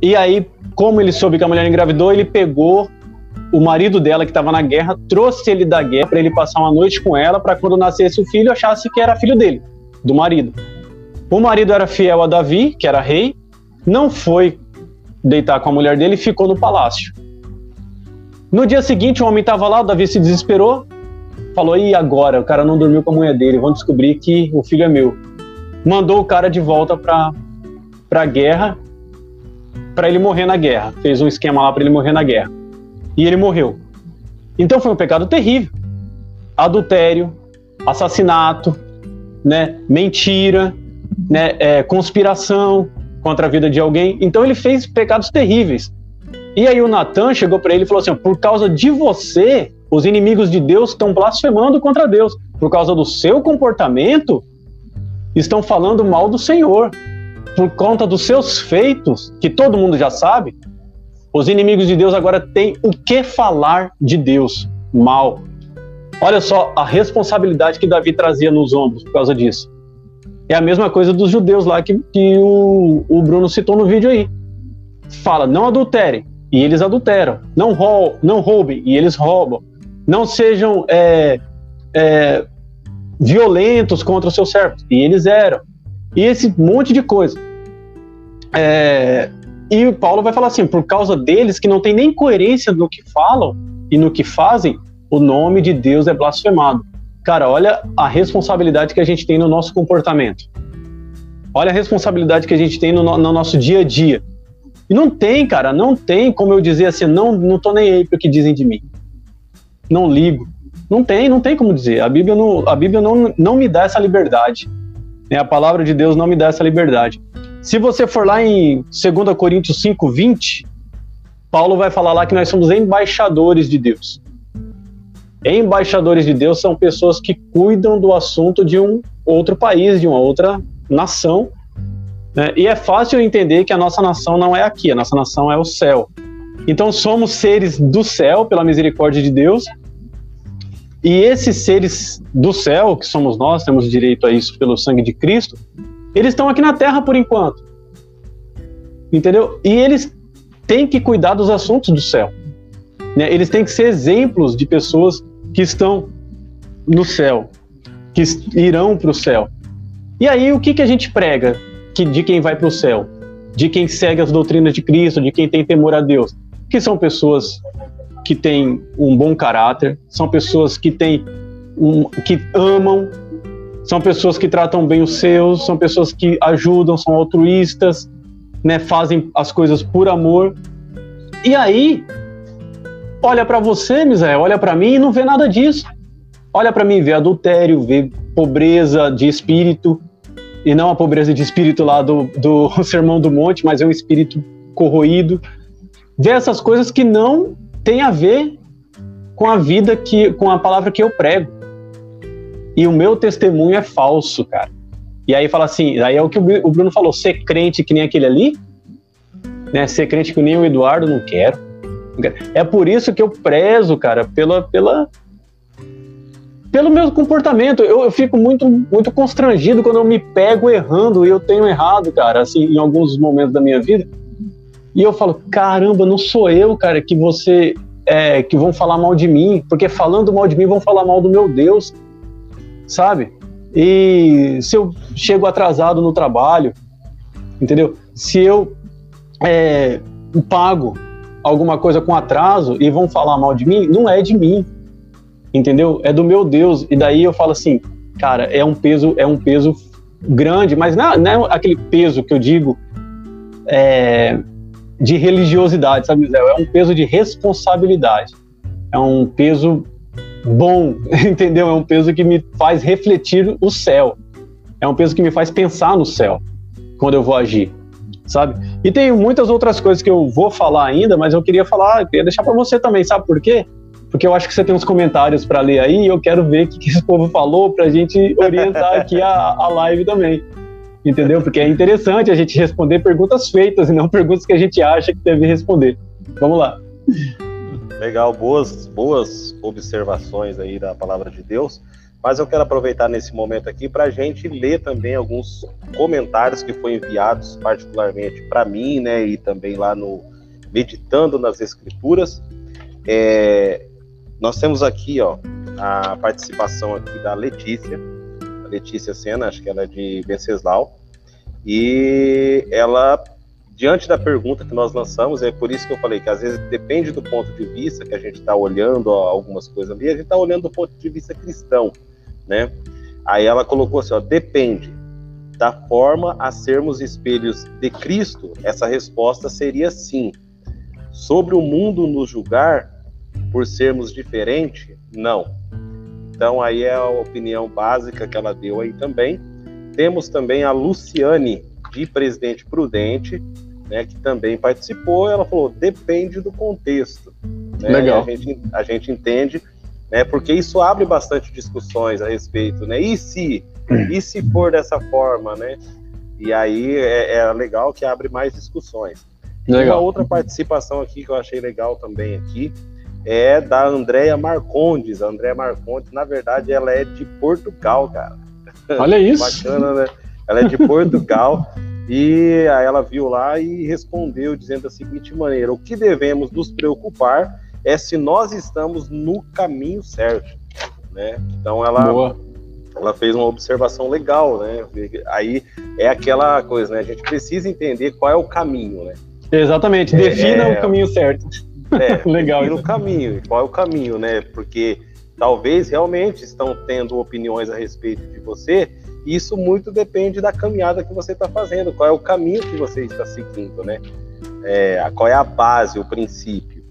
e aí, como ele soube que a mulher engravidou, ele pegou o marido dela que estava na guerra trouxe ele da guerra para ele passar uma noite com ela, para quando nascesse o filho achasse que era filho dele, do marido. O marido era fiel a Davi, que era rei, não foi deitar com a mulher dele e ficou no palácio. No dia seguinte, o homem estava lá, o Davi se desesperou, falou: e agora? O cara não dormiu com a mulher dele, vão descobrir que o filho é meu. Mandou o cara de volta para a guerra, para ele morrer na guerra. Fez um esquema lá para ele morrer na guerra e ele morreu. Então foi um pecado terrível. Adultério, assassinato, né, mentira, né, é, conspiração contra a vida de alguém. Então ele fez pecados terríveis. E aí o Natan chegou para ele e falou assim: por causa de você, os inimigos de Deus estão blasfemando contra Deus. Por causa do seu comportamento, estão falando mal do Senhor. Por conta dos seus feitos, que todo mundo já sabe, os inimigos de Deus agora têm o que falar de Deus mal. Olha só a responsabilidade que Davi trazia nos ombros por causa disso. É a mesma coisa dos judeus lá que, que o, o Bruno citou no vídeo aí. Fala, não adulterem, e eles adulteram. Não, rou, não roubem, e eles roubam. Não sejam é, é, violentos contra os seus servos, e eles eram. E esse monte de coisa. É, e Paulo vai falar assim: por causa deles que não tem nem coerência no que falam e no que fazem, o nome de Deus é blasfemado. Cara, olha a responsabilidade que a gente tem no nosso comportamento. Olha a responsabilidade que a gente tem no, no nosso dia a dia. E não tem, cara, não tem como eu dizer assim, não, não tô nem aí pro que dizem de mim. Não ligo. Não tem, não tem como dizer. A Bíblia não, a Bíblia não, não me dá essa liberdade. Né? A palavra de Deus não me dá essa liberdade. Se você for lá em 2 Coríntios 5, 20, Paulo vai falar lá que nós somos embaixadores de Deus. Embaixadores de Deus são pessoas que cuidam do assunto de um outro país, de uma outra nação. Né? E é fácil entender que a nossa nação não é aqui, a nossa nação é o céu. Então somos seres do céu, pela misericórdia de Deus. E esses seres do céu, que somos nós, temos direito a isso pelo sangue de Cristo, eles estão aqui na terra por enquanto. Entendeu? E eles têm que cuidar dos assuntos do céu. Né? Eles têm que ser exemplos de pessoas que estão no céu, que irão para o céu. E aí, o que, que a gente prega que, de quem vai para o céu? De quem segue as doutrinas de Cristo, de quem tem temor a Deus? Que são pessoas que têm um bom caráter, são pessoas que têm um, que amam, são pessoas que tratam bem os seus, são pessoas que ajudam, são altruístas, né, fazem as coisas por amor. E aí, olha para você, Misael, olha para mim e não vê nada disso. Olha para mim, vê adultério, vê pobreza de espírito, e não a pobreza de espírito lá do, do Sermão do Monte, mas é um espírito corroído. Vê essas coisas que não tem a ver com a vida que, com a palavra que eu prego. E o meu testemunho é falso, cara. E aí fala assim, aí é o que o Bruno falou, ser crente que nem aquele ali, né? Ser crente que nem o Eduardo, não quero. É por isso que eu prezo, cara, pela, pela, pelo meu comportamento. Eu, eu, fico muito, muito constrangido quando eu me pego errando e eu tenho errado, cara, assim, em alguns momentos da minha vida. E eu falo, caramba, não sou eu, cara, que você. É, que vão falar mal de mim, porque falando mal de mim vão falar mal do meu Deus, sabe? E se eu chego atrasado no trabalho, entendeu? Se eu é, pago alguma coisa com atraso e vão falar mal de mim, não é de mim, entendeu? É do meu Deus. E daí eu falo assim, cara, é um peso, é um peso grande, mas não, não é aquele peso que eu digo é, de religiosidade, sabe, Zé? É um peso de responsabilidade. É um peso bom, entendeu? É um peso que me faz refletir o céu. É um peso que me faz pensar no céu quando eu vou agir sabe? E tem muitas outras coisas que eu vou falar ainda, mas eu queria falar, eu queria deixar para você também, sabe por quê? Porque eu acho que você tem uns comentários para ler aí e eu quero ver o que, esse povo falou para a gente orientar aqui a, a live também. Entendeu? Porque é interessante a gente responder perguntas feitas e não perguntas que a gente acha que deve responder. Vamos lá. Legal, boas, boas observações aí da palavra de Deus. Mas eu quero aproveitar nesse momento aqui para a gente ler também alguns comentários que foram enviados, particularmente para mim, né, e também lá no Meditando nas Escrituras. É, nós temos aqui, ó, a participação aqui da Letícia, a Letícia Sena, acho que ela é de Venceslau, e ela, diante da pergunta que nós lançamos, é por isso que eu falei que às vezes depende do ponto de vista que a gente está olhando algumas coisas ali, a gente está olhando do ponto de vista cristão né? Aí ela colocou assim, ó, depende da forma a sermos espelhos de Cristo. Essa resposta seria sim. Sobre o mundo nos julgar por sermos diferentes, não. Então aí é a opinião básica que ela deu aí também. Temos também a Luciane de Presidente Prudente. Né, que também participou, ela falou, depende do contexto. Né? Legal. A gente, a gente entende, né, porque isso abre bastante discussões a respeito, né? E se, e se for dessa forma, né? E aí é, é legal que abre mais discussões. Legal. Uma outra participação aqui que eu achei legal também aqui é da Andréia Marcondes. A Andréia Marcondes, na verdade, ela é de Portugal, cara. Olha isso. Bacana, né? Ela é de Portugal e aí ela viu lá e respondeu dizendo da seguinte maneira: o que devemos nos preocupar é se nós estamos no caminho certo, né? Então ela Boa. ela fez uma observação legal, né? Aí é aquela coisa, né? A gente precisa entender qual é o caminho, né? Exatamente. Defina É. o caminho certo. É, Legal. e no caminho, qual é o caminho, né? Porque talvez realmente estão tendo opiniões a respeito de você, isso muito depende da caminhada que você está fazendo, qual é o caminho que você está seguindo, né? É, qual é a base, o princípio.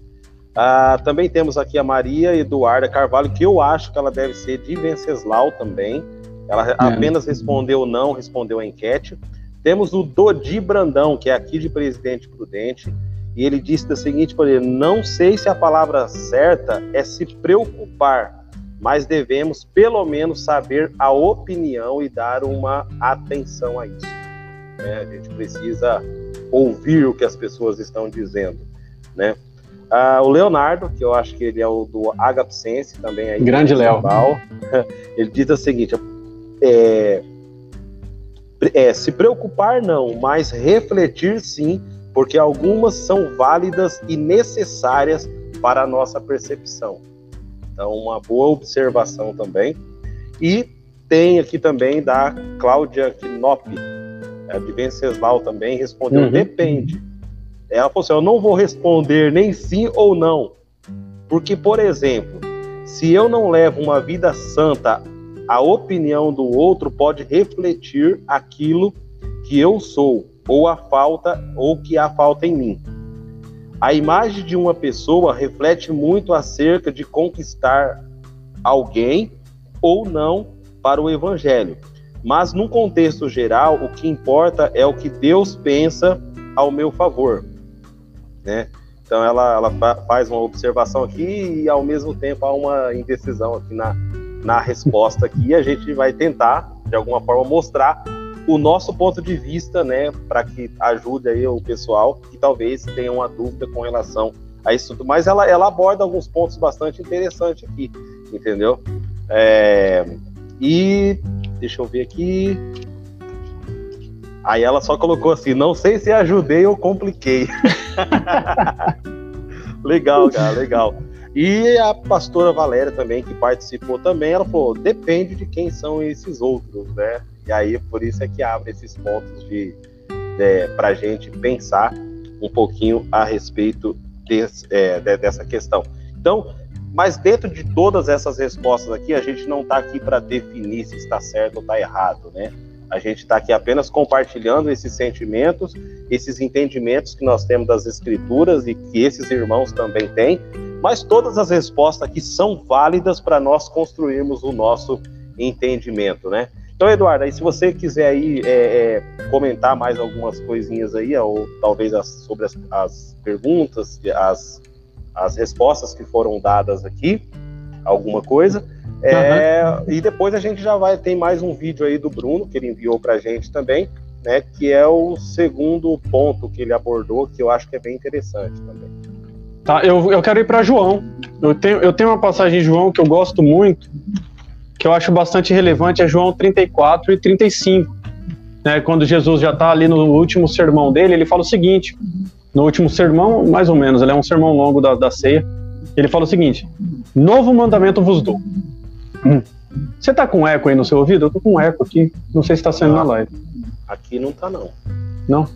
Ah, também temos aqui a Maria Eduarda Carvalho, que eu acho que ela deve ser de Venceslau também. Ela apenas respondeu não, respondeu a enquete. Temos o Dodi Brandão, que é aqui de Presidente Prudente, e ele disse da seguinte maneira: não sei se a palavra certa é se preocupar, mas devemos pelo menos saber a opinião e dar uma atenção a isso. né? A gente precisa ouvir o que as pessoas estão dizendo, né? Ah, o Leonardo, que eu acho que ele é o do Agapsense também aí. Grande de Léo. Ele diz o seguinte: é, é, se preocupar não, mas refletir sim, porque algumas são válidas e necessárias para a nossa percepção. Então, uma boa observação também. E tem aqui também da Cláudia Knop, é, de Venceslau também, respondeu: Uhum. depende. Ela falou assim: eu não vou responder nem sim ou não. Porque, por exemplo, se eu não levo uma vida santa, a opinião do outro pode refletir aquilo que eu sou, ou a falta, ou que há falta em mim. A imagem de uma pessoa reflete muito acerca de conquistar alguém ou não para o evangelho. Mas no contexto geral, o que importa é o que Deus pensa ao meu favor, né? Então ela, ela fa- faz uma observação aqui e ao mesmo tempo há uma indecisão aqui na, na resposta aqui. E a gente vai tentar, de alguma forma, mostrar o nosso ponto de vista, né, para que ajude aí o pessoal que talvez tenha uma dúvida com relação a isso tudo. Mas ela, ela aborda alguns pontos bastante interessantes aqui, entendeu? É, e deixa eu ver aqui. Aí ela só colocou assim: não sei se ajudei ou compliquei. legal, cara, legal. E a pastora Valéria também, que participou também, ela falou: depende de quem são esses outros, né? E aí, por isso é que abre esses pontos de, de para a gente pensar um pouquinho a respeito desse, é, de- dessa questão. Então, mas dentro de todas essas respostas aqui, a gente não está aqui para definir se está certo ou está errado, né? A gente está aqui apenas compartilhando esses sentimentos, esses entendimentos que nós temos das escrituras e que esses irmãos também têm, mas todas as respostas aqui são válidas para nós construirmos o nosso entendimento, né? Então, Eduardo, aí se você quiser aí é, é, comentar mais algumas coisinhas aí, ou talvez as- sobre as, as perguntas, as, as respostas que foram dadas aqui, alguma coisa. É, E depois a gente já vai tem mais um vídeo aí do Bruno que ele enviou para a gente também, né? Que é o segundo ponto que ele abordou, que eu acho que é bem interessante também. Tá, eu, eu quero ir para João. Eu tenho, eu tenho uma passagem em João que eu gosto muito, que eu acho bastante relevante, é João 34 e 35. Né, quando Jesus já está ali no último sermão dele, ele fala o seguinte: no último sermão, mais ou menos, ele é um sermão longo da, da ceia. Ele fala o seguinte: Novo mandamento vos dou. Hum. Você tá com eco aí no seu ouvido? Eu tô com eco aqui. Não sei se está sendo na live. Aqui não tá não. Não?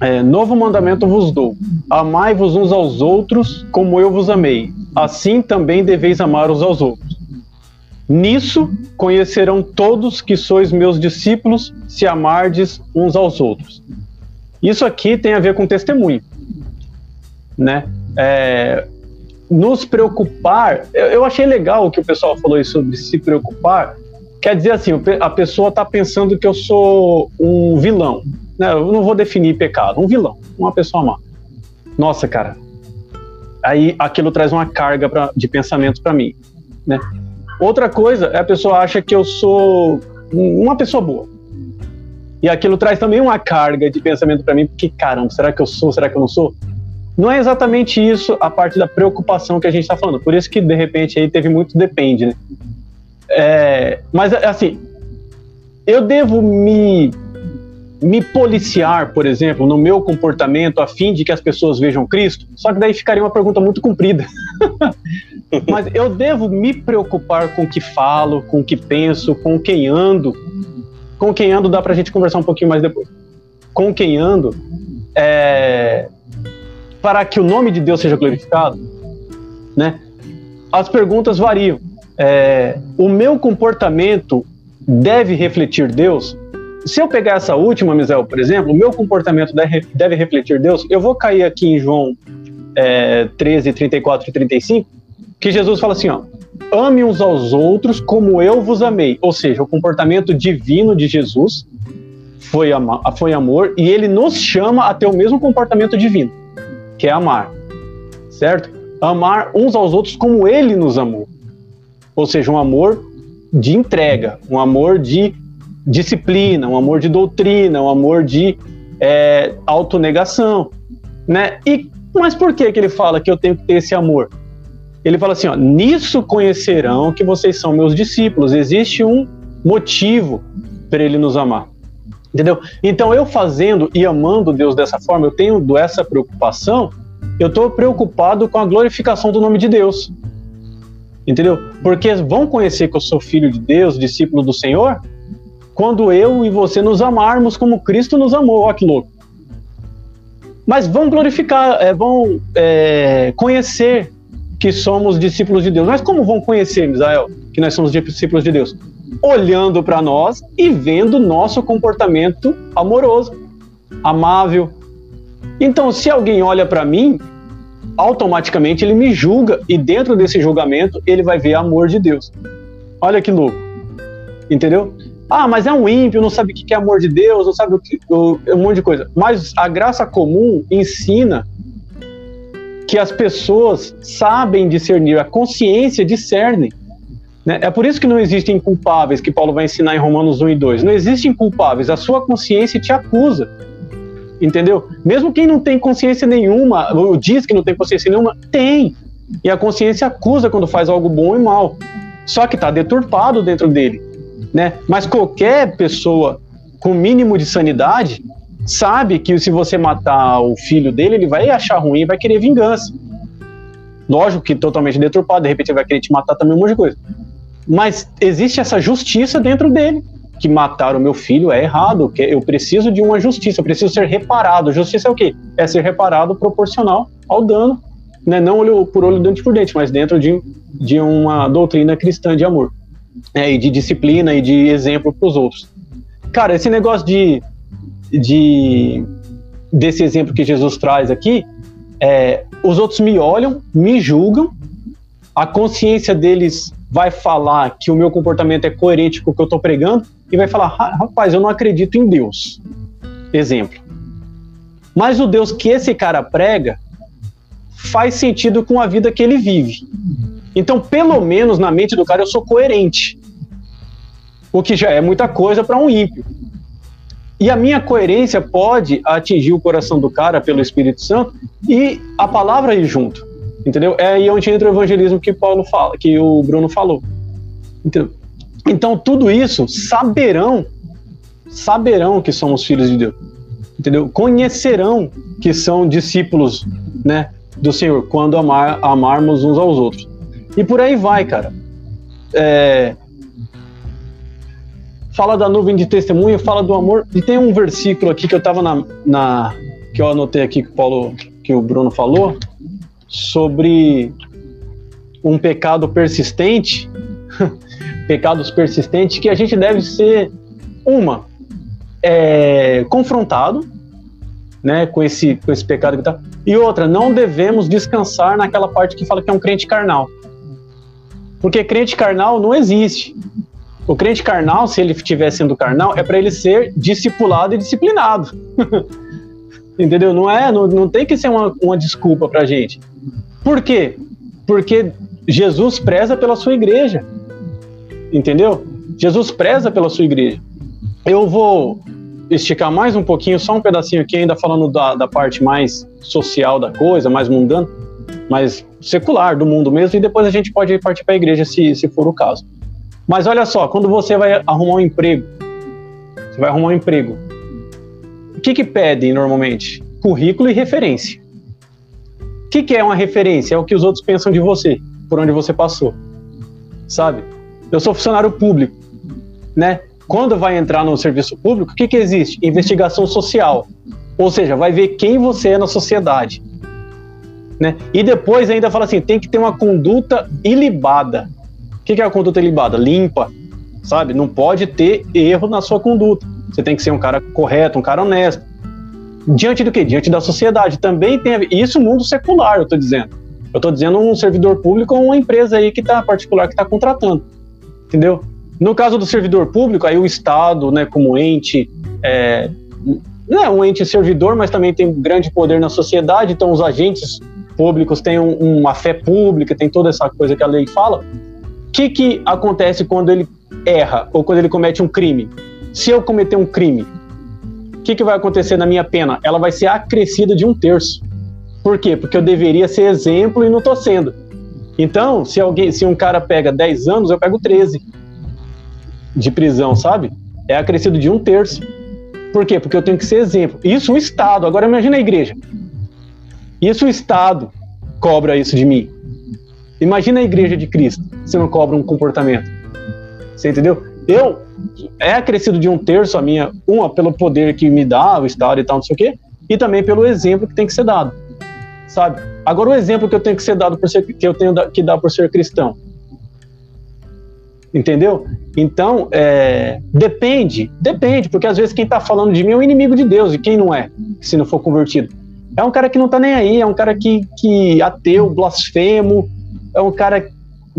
É, novo mandamento vos dou: amai-vos uns aos outros como eu vos amei. Assim também deveis amar uns aos outros. Nisso conhecerão todos que sois meus discípulos, se amardes uns aos outros. Isso aqui tem a ver com testemunho, né? É, nos preocupar, eu, eu achei legal o que o pessoal falou aí sobre se preocupar. Quer dizer assim, a pessoa está pensando que eu sou um vilão. né? Eu não vou definir pecado, um vilão, uma pessoa má. Nossa, cara. Aí aquilo traz uma carga pra, de pensamentos para mim, né? Outra coisa é a pessoa acha que eu sou uma pessoa boa. E aquilo traz também uma carga de pensamento para mim, porque caramba, será que eu sou? Será que eu não sou? Não é exatamente isso a parte da preocupação que a gente está falando. Por isso que de repente aí teve muito depende, né? É, mas assim, eu devo me me policiar, por exemplo, no meu comportamento a fim de que as pessoas vejam Cristo? Só que daí ficaria uma pergunta muito comprida. Mas eu devo me preocupar com o que falo, com o que penso, com quem ando. Com quem ando dá pra gente conversar um pouquinho mais depois. Com quem ando, é, para que o nome de Deus seja glorificado, né? As perguntas variam. É, o meu comportamento deve refletir Deus? Se eu pegar essa última, Misael, por exemplo, o meu comportamento deve, refletir Deus, eu vou cair aqui em João é, 13, 34 e 35, que Jesus fala assim, ó, ame uns aos outros como eu vos amei. Ou seja, o comportamento divino de Jesus foi, ama foi amor e ele nos chama a ter o mesmo comportamento divino, que é amar, certo? Amar uns aos outros como ele nos amou. Ou seja, um amor de entrega, um amor de disciplina, um amor de doutrina, um amor de é, autonegação, né? E mas por que que ele fala que eu tenho que ter esse amor? Ele fala assim, ó, nisso conhecerão que vocês são meus discípulos. Existe um motivo para ele nos amar. Entendeu? Então eu fazendo e amando Deus dessa forma, eu tenho essa preocupação, eu estou preocupado com a glorificação do nome de Deus. Entendeu? Porque vão conhecer que eu sou filho de Deus, discípulo do Senhor, quando eu e você nos amarmos como Cristo nos amou. Olha que louco. Mas vão glorificar, é, vão é, conhecer que somos discípulos de Deus. Mas como vão conhecer, Misael, que nós somos discípulos de Deus? Olhando para nós e vendo nosso comportamento amoroso, amável. Então, se alguém olha para mim, automaticamente ele me julga e dentro desse julgamento ele vai ver amor de Deus. Olha que louco. Entendeu? Ah, mas é um ímpio, não sabe o que é amor de Deus, não sabe o que, um monte de coisa. Mas a graça comum ensina que as pessoas sabem discernir, a consciência discerne. Né? É por isso que não existem culpáveis, que Paulo vai ensinar em Romanos 1 e 2. Não existem culpáveis, a sua consciência te acusa. Entendeu? Mesmo quem não tem consciência nenhuma, ou diz que não tem consciência nenhuma, tem. E a consciência acusa quando faz algo bom e mal. Só que está deturpado dentro dele né? Mas qualquer pessoa com mínimo de sanidade sabe que se você matar o filho dele, ele vai achar ruim e vai querer vingança. Lógico que totalmente deturpado, de repente ele vai querer te matar também um monte de coisa. Mas existe essa justiça dentro dele, que matar o meu filho é errado, que eu preciso de uma justiça, eu preciso ser reparado. Justiça é o quê? É ser reparado proporcional ao dano, né? não olho por olho, dente por dente, mas dentro de, de uma doutrina cristã de amor né, e de disciplina e de exemplo para os outros. Cara, esse negócio de, de desse exemplo que Jesus traz aqui, é, os outros me olham, me julgam, a consciência deles vai falar que o meu comportamento é coerente com o que eu estou pregando e vai falar, rapaz, eu não acredito em Deus. Exemplo. Mas o Deus que esse cara prega faz sentido com a vida que ele vive. Então, pelo menos na mente do cara, eu sou coerente. O que já é muita coisa para um ímpio. E a minha coerência pode atingir o coração do cara pelo Espírito Santo e a palavra ir junto. Entendeu? É aí onde entra o evangelismo que Paulo fala, que o Bruno falou. Entendeu? Então, tudo isso saberão, saberão que somos filhos de Deus. Entendeu? Conhecerão que são discípulos, né, do Senhor quando amar, amarmos uns aos outros. E por aí vai, cara. É... Fala da nuvem de testemunho, fala do amor. E tem um versículo aqui que eu tava na, na. que eu anotei aqui que o Paulo, que o Bruno falou, sobre um pecado persistente, pecados persistentes, que a gente deve ser uma é, confrontado, né, com esse com esse pecado que tá. E outra, não devemos descansar naquela parte que fala que é um crente carnal. Porque crente carnal não existe. O crente carnal, se ele estiver sendo carnal, é para ele ser discipulado e disciplinado. Entendeu? Não é, não, não tem que ser uma, uma desculpa pra gente. Por quê? Porque Jesus preza pela sua igreja. Entendeu? Jesus preza pela sua igreja. Eu vou esticar mais um pouquinho, só um pedacinho aqui, ainda falando da, da parte mais social da coisa, mais mundana, mais secular do mundo mesmo, e depois a gente pode partir para a igreja se, se for o caso. Mas olha só, quando você vai arrumar um emprego, você vai arrumar um emprego, o que que pedem normalmente? Currículo e referência. O que, que é uma referência? É o que os outros pensam de você, por onde você passou, sabe? Eu sou funcionário público, né? Quando vai entrar no serviço público, o que, que existe? Investigação social. Ou seja, vai ver quem você é na sociedade. Né? E depois ainda fala assim: tem que ter uma conduta ilibada. O que, que é a conduta ilibada? Limpa, sabe? Não pode ter erro na sua conduta. Você tem que ser um cara correto, um cara honesto. Diante do que? Diante da sociedade. Também tem isso mundo secular, eu estou dizendo. Eu estou dizendo um servidor público ou uma empresa aí que está particular que está contratando. Entendeu? No caso do servidor público, aí o Estado, né, como ente, é, não é um ente servidor, mas também tem grande poder na sociedade, então os agentes públicos têm um, uma fé pública, tem toda essa coisa que a lei fala. O que, que acontece quando ele erra ou quando ele comete um crime? Se eu cometer um crime, o que, que vai acontecer na minha pena? Ela vai ser acrescida de um terço. Por quê? Porque eu deveria ser exemplo e não estou sendo. Então, se alguém, se um cara pega 10 anos, eu pego 13 de prisão, sabe? É acrescido de um terço. Por quê? Porque eu tenho que ser exemplo. Isso o Estado. Agora imagina a igreja. Isso o Estado cobra isso de mim. Imagina a igreja de Cristo se não cobra um comportamento. Você entendeu? Eu é acrescido de um terço a minha, uma pelo poder que me dá o Estado e tal, não sei o quê, e também pelo exemplo que tem que ser dado. Sabe? Agora o exemplo que eu tenho que ser dado por ser que eu tenho que dar por ser cristão Entendeu? Então, é, depende, depende, porque às vezes quem está falando de mim é um inimigo de Deus, e quem não é, se não for convertido? É um cara que não está nem aí, é um cara que, que ateu, blasfemo, é um cara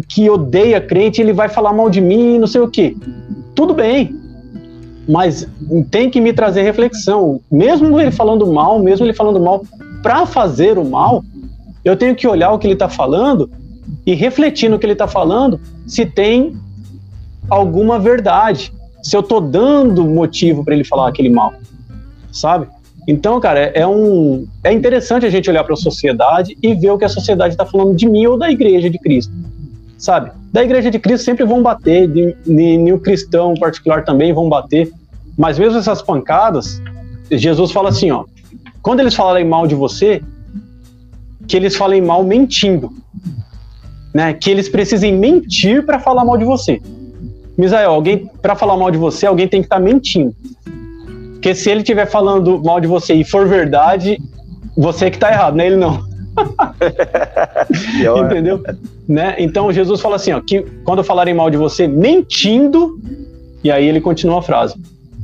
que odeia crente, ele vai falar mal de mim, não sei o quê. Tudo bem, mas tem que me trazer reflexão. Mesmo ele falando mal, mesmo ele falando mal para fazer o mal, eu tenho que olhar o que ele está falando e refletir no que ele está falando se tem alguma verdade. Se eu tô dando motivo para ele falar aquele mal, sabe? Então, cara, é, é um é interessante a gente olhar para a sociedade e ver o que a sociedade está falando de mim ou da igreja de Cristo, sabe? Da igreja de Cristo sempre vão bater, de um cristão particular também vão bater, mas mesmo essas pancadas, Jesus fala assim, ó, quando eles falarem mal de você, que eles falem mal mentindo, né? Que eles precisem mentir para falar mal de você. Misael, alguém para falar mal de você, alguém tem que estar tá mentindo. Porque se ele estiver falando mal de você e for verdade, você é que está errado, né? Ele não. Entendeu? Né? Então Jesus fala assim, ó, que quando falarem mal de você, mentindo, e aí ele continua a frase.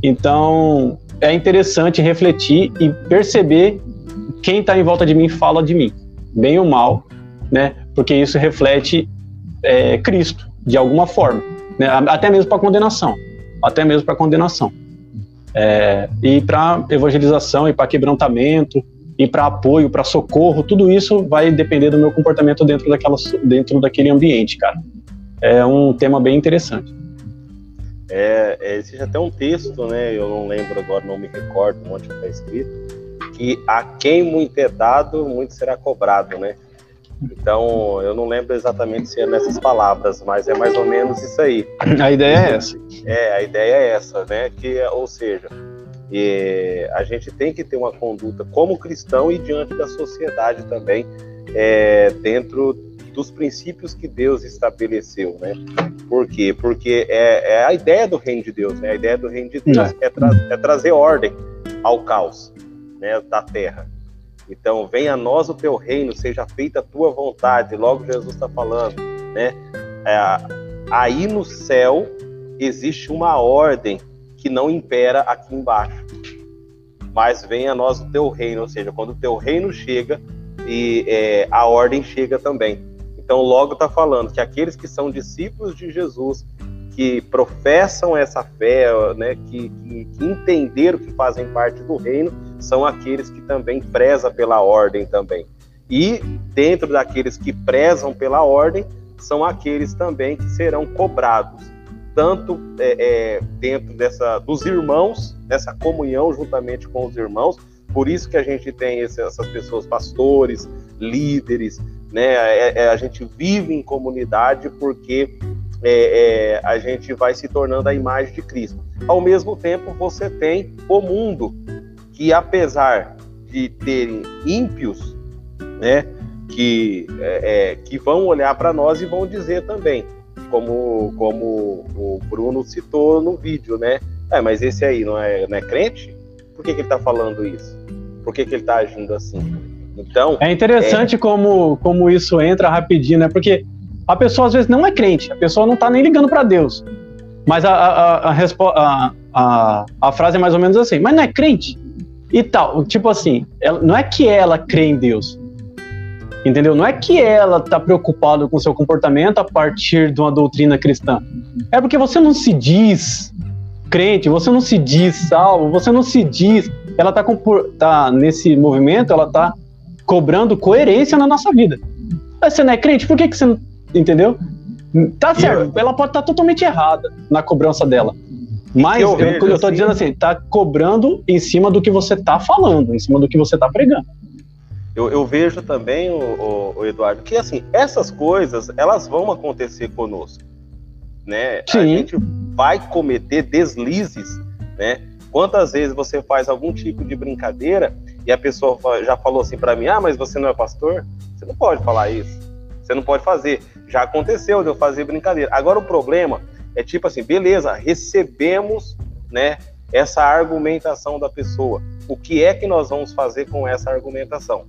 Então é interessante refletir e perceber quem está em volta de mim fala de mim, bem ou mal, né? Porque isso reflete é, Cristo de alguma forma né? até mesmo para condenação, até mesmo para condenação. É, e para evangelização e para quebrantamento e para apoio, para socorro, tudo isso vai depender do meu comportamento dentro, daquela, dentro daquele ambiente, cara. É um tema bem interessante. É, é, existe até um texto, né? Eu não lembro agora, não me recordo onde está escrito, que a quem muito é dado, muito será cobrado, né? Então, eu não lembro exatamente se é nessas palavras, mas é mais ou menos isso aí. A ideia é essa. É, a ideia é essa, né? Que, ou seja, a gente tem que ter uma conduta como cristão e diante da sociedade também, é, dentro dos princípios que Deus estabeleceu, né? Por quê? Porque é, é, a ideia do reino de Deus, né? A ideia do reino de Deus é, tra é trazer ordem ao caos, né? Da terra. Então, venha a nós o teu reino, seja feita a tua vontade. Logo Jesus está falando, né? É, aí no céu existe uma ordem que não impera aqui embaixo. Mas venha a nós o teu reino, ou seja, quando o teu reino chega, e é, a ordem chega também. Então, logo está falando que aqueles que são discípulos de Jesus, que professam essa fé, né, que, que, que entenderam que fazem parte do reino, são aqueles que também prezam pela ordem também. E dentro daqueles que prezam pela ordem, são aqueles também que serão cobrados, tanto é, é, dentro dessa dos irmãos, dessa comunhão juntamente com os irmãos. Por isso que a gente tem esse, essas pessoas, pastores, líderes, né? É, é a gente vive em comunidade porque é, é, a gente vai se tornando a imagem de Cristo. Ao mesmo tempo, você tem o mundo que, apesar de terem ímpios, né, que, é, é que vão olhar para nós e vão dizer também, como, como o Bruno citou no vídeo, né? É, mas esse aí não é, não é crente? Por que, que ele está falando isso? Por que, que ele está agindo assim? Então. É interessante é... Como, como isso entra rapidinho, né? Porque a pessoa às vezes não é crente, a pessoa não está nem ligando para Deus. Mas a, a, a, a, a, frase é mais ou menos assim, mas não é crente? E tal, tipo assim, ela, não é que ela crê em Deus, Entendeu? Não é que ela está preocupada com seu comportamento a partir de uma doutrina cristã. É porque você não se diz crente, você não se diz salvo, você não se diz. Ela está tá nesse movimento, ela está cobrando coerência na nossa vida. Mas você não é crente, por que, que você não. Entendeu? Tá certo, ela pode estar tá totalmente errada na cobrança dela. Mas eu, eu, eu tô assim, dizendo assim, tá cobrando em cima do que você tá falando, em cima do que você tá pregando eu, eu vejo também, o, o, o, Eduardo, que assim, essas coisas, elas vão acontecer conosco, né? Sim. A gente vai cometer deslizes, né? Quantas vezes você faz algum tipo de brincadeira e a pessoa já falou assim para mim, ah, mas você não é pastor? Você não pode falar isso. Você não pode fazer. Já aconteceu de eu fazer brincadeira. Agora o problema é tipo assim, beleza, recebemos, né, essa argumentação da pessoa. O que é que nós vamos fazer com essa argumentação?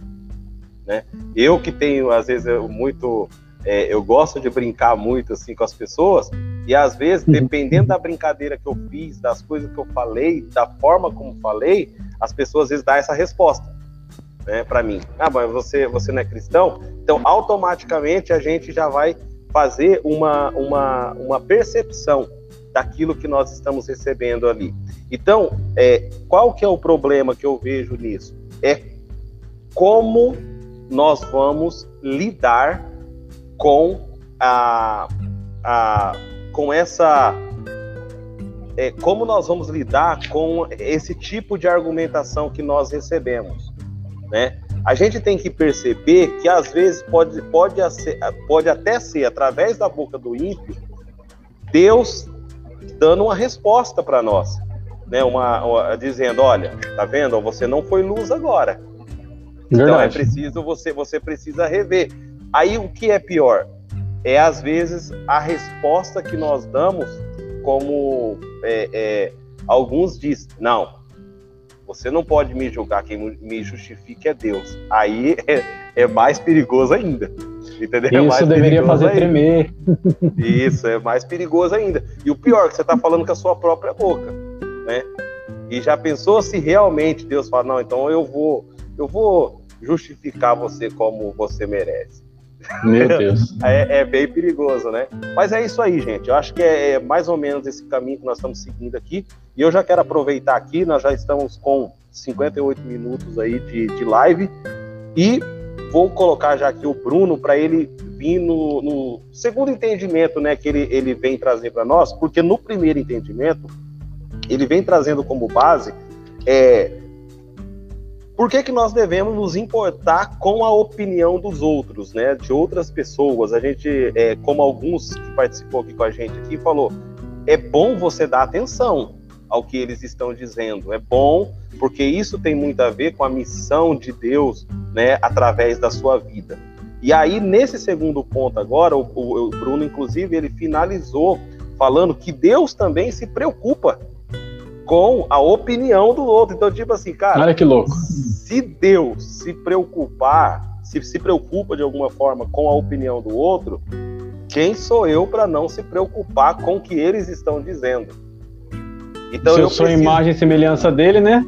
né? Eu que tenho, às vezes, eu, muito. É, eu gosto de brincar muito assim com as pessoas, e às vezes, uhum. dependendo da brincadeira que eu fiz, das coisas que eu falei, da forma como falei, as pessoas às vezes dão essa resposta. Né, para mim, ah, mas você, você não é cristão? Então, automaticamente a gente já vai fazer uma, uma, uma percepção daquilo que nós estamos recebendo ali. Então, é, qual que é o problema que eu vejo nisso? É como nós vamos lidar com a, a com essa é, como nós vamos lidar com esse tipo de argumentação que nós recebemos, né? A gente tem que perceber que às vezes pode, pode, pode até ser através da boca do ímpio Deus dando uma resposta para nós, né? Uma, uma, dizendo, olha, tá vendo? Você não foi luz agora. Então é Verdade. é preciso você você precisa rever. Aí o que é pior é às vezes a resposta que nós damos, como é, é, alguns dizem, não, você não pode me julgar, quem me justifica é Deus. Aí é, é mais perigoso ainda. Entendeu? É Isso deveria fazer ainda. tremer. Isso, é mais perigoso ainda. E o pior, que você está falando com a sua própria boca, né? E já pensou se realmente Deus fala, não, então eu vou, eu vou justificar você como você merece. Meu Deus. é, é, bem perigoso, né? Mas é isso aí, gente. Eu acho que é, é, mais ou menos esse caminho que nós estamos seguindo aqui. E eu já quero aproveitar aqui, nós já estamos com 58 minutos aí de, de live. E vou colocar já aqui o Bruno para ele vir no, no, segundo entendimento né, que ele, ele vem trazer para nós, porque no primeiro entendimento, ele vem trazendo como base é, por que, que nós devemos nos importar com a opinião dos outros, né? De outras pessoas. A gente, é, como alguns que participou aqui com a gente aqui, falou, é bom você dar atenção ao que eles estão dizendo. É bom porque isso tem muito a ver com a missão de Deus, né? Através da sua vida. E aí, nesse segundo ponto agora, o, o, Bruno, inclusive, ele finalizou falando que Deus também se preocupa com a opinião do outro. Então, tipo assim, cara. Olha que louco. Se Deus se preocupar, se se preocupa de alguma forma com a opinião do outro, quem sou eu para não se preocupar com o que eles estão dizendo? Então, se eu, sou preciso... imagem e semelhança dele, né?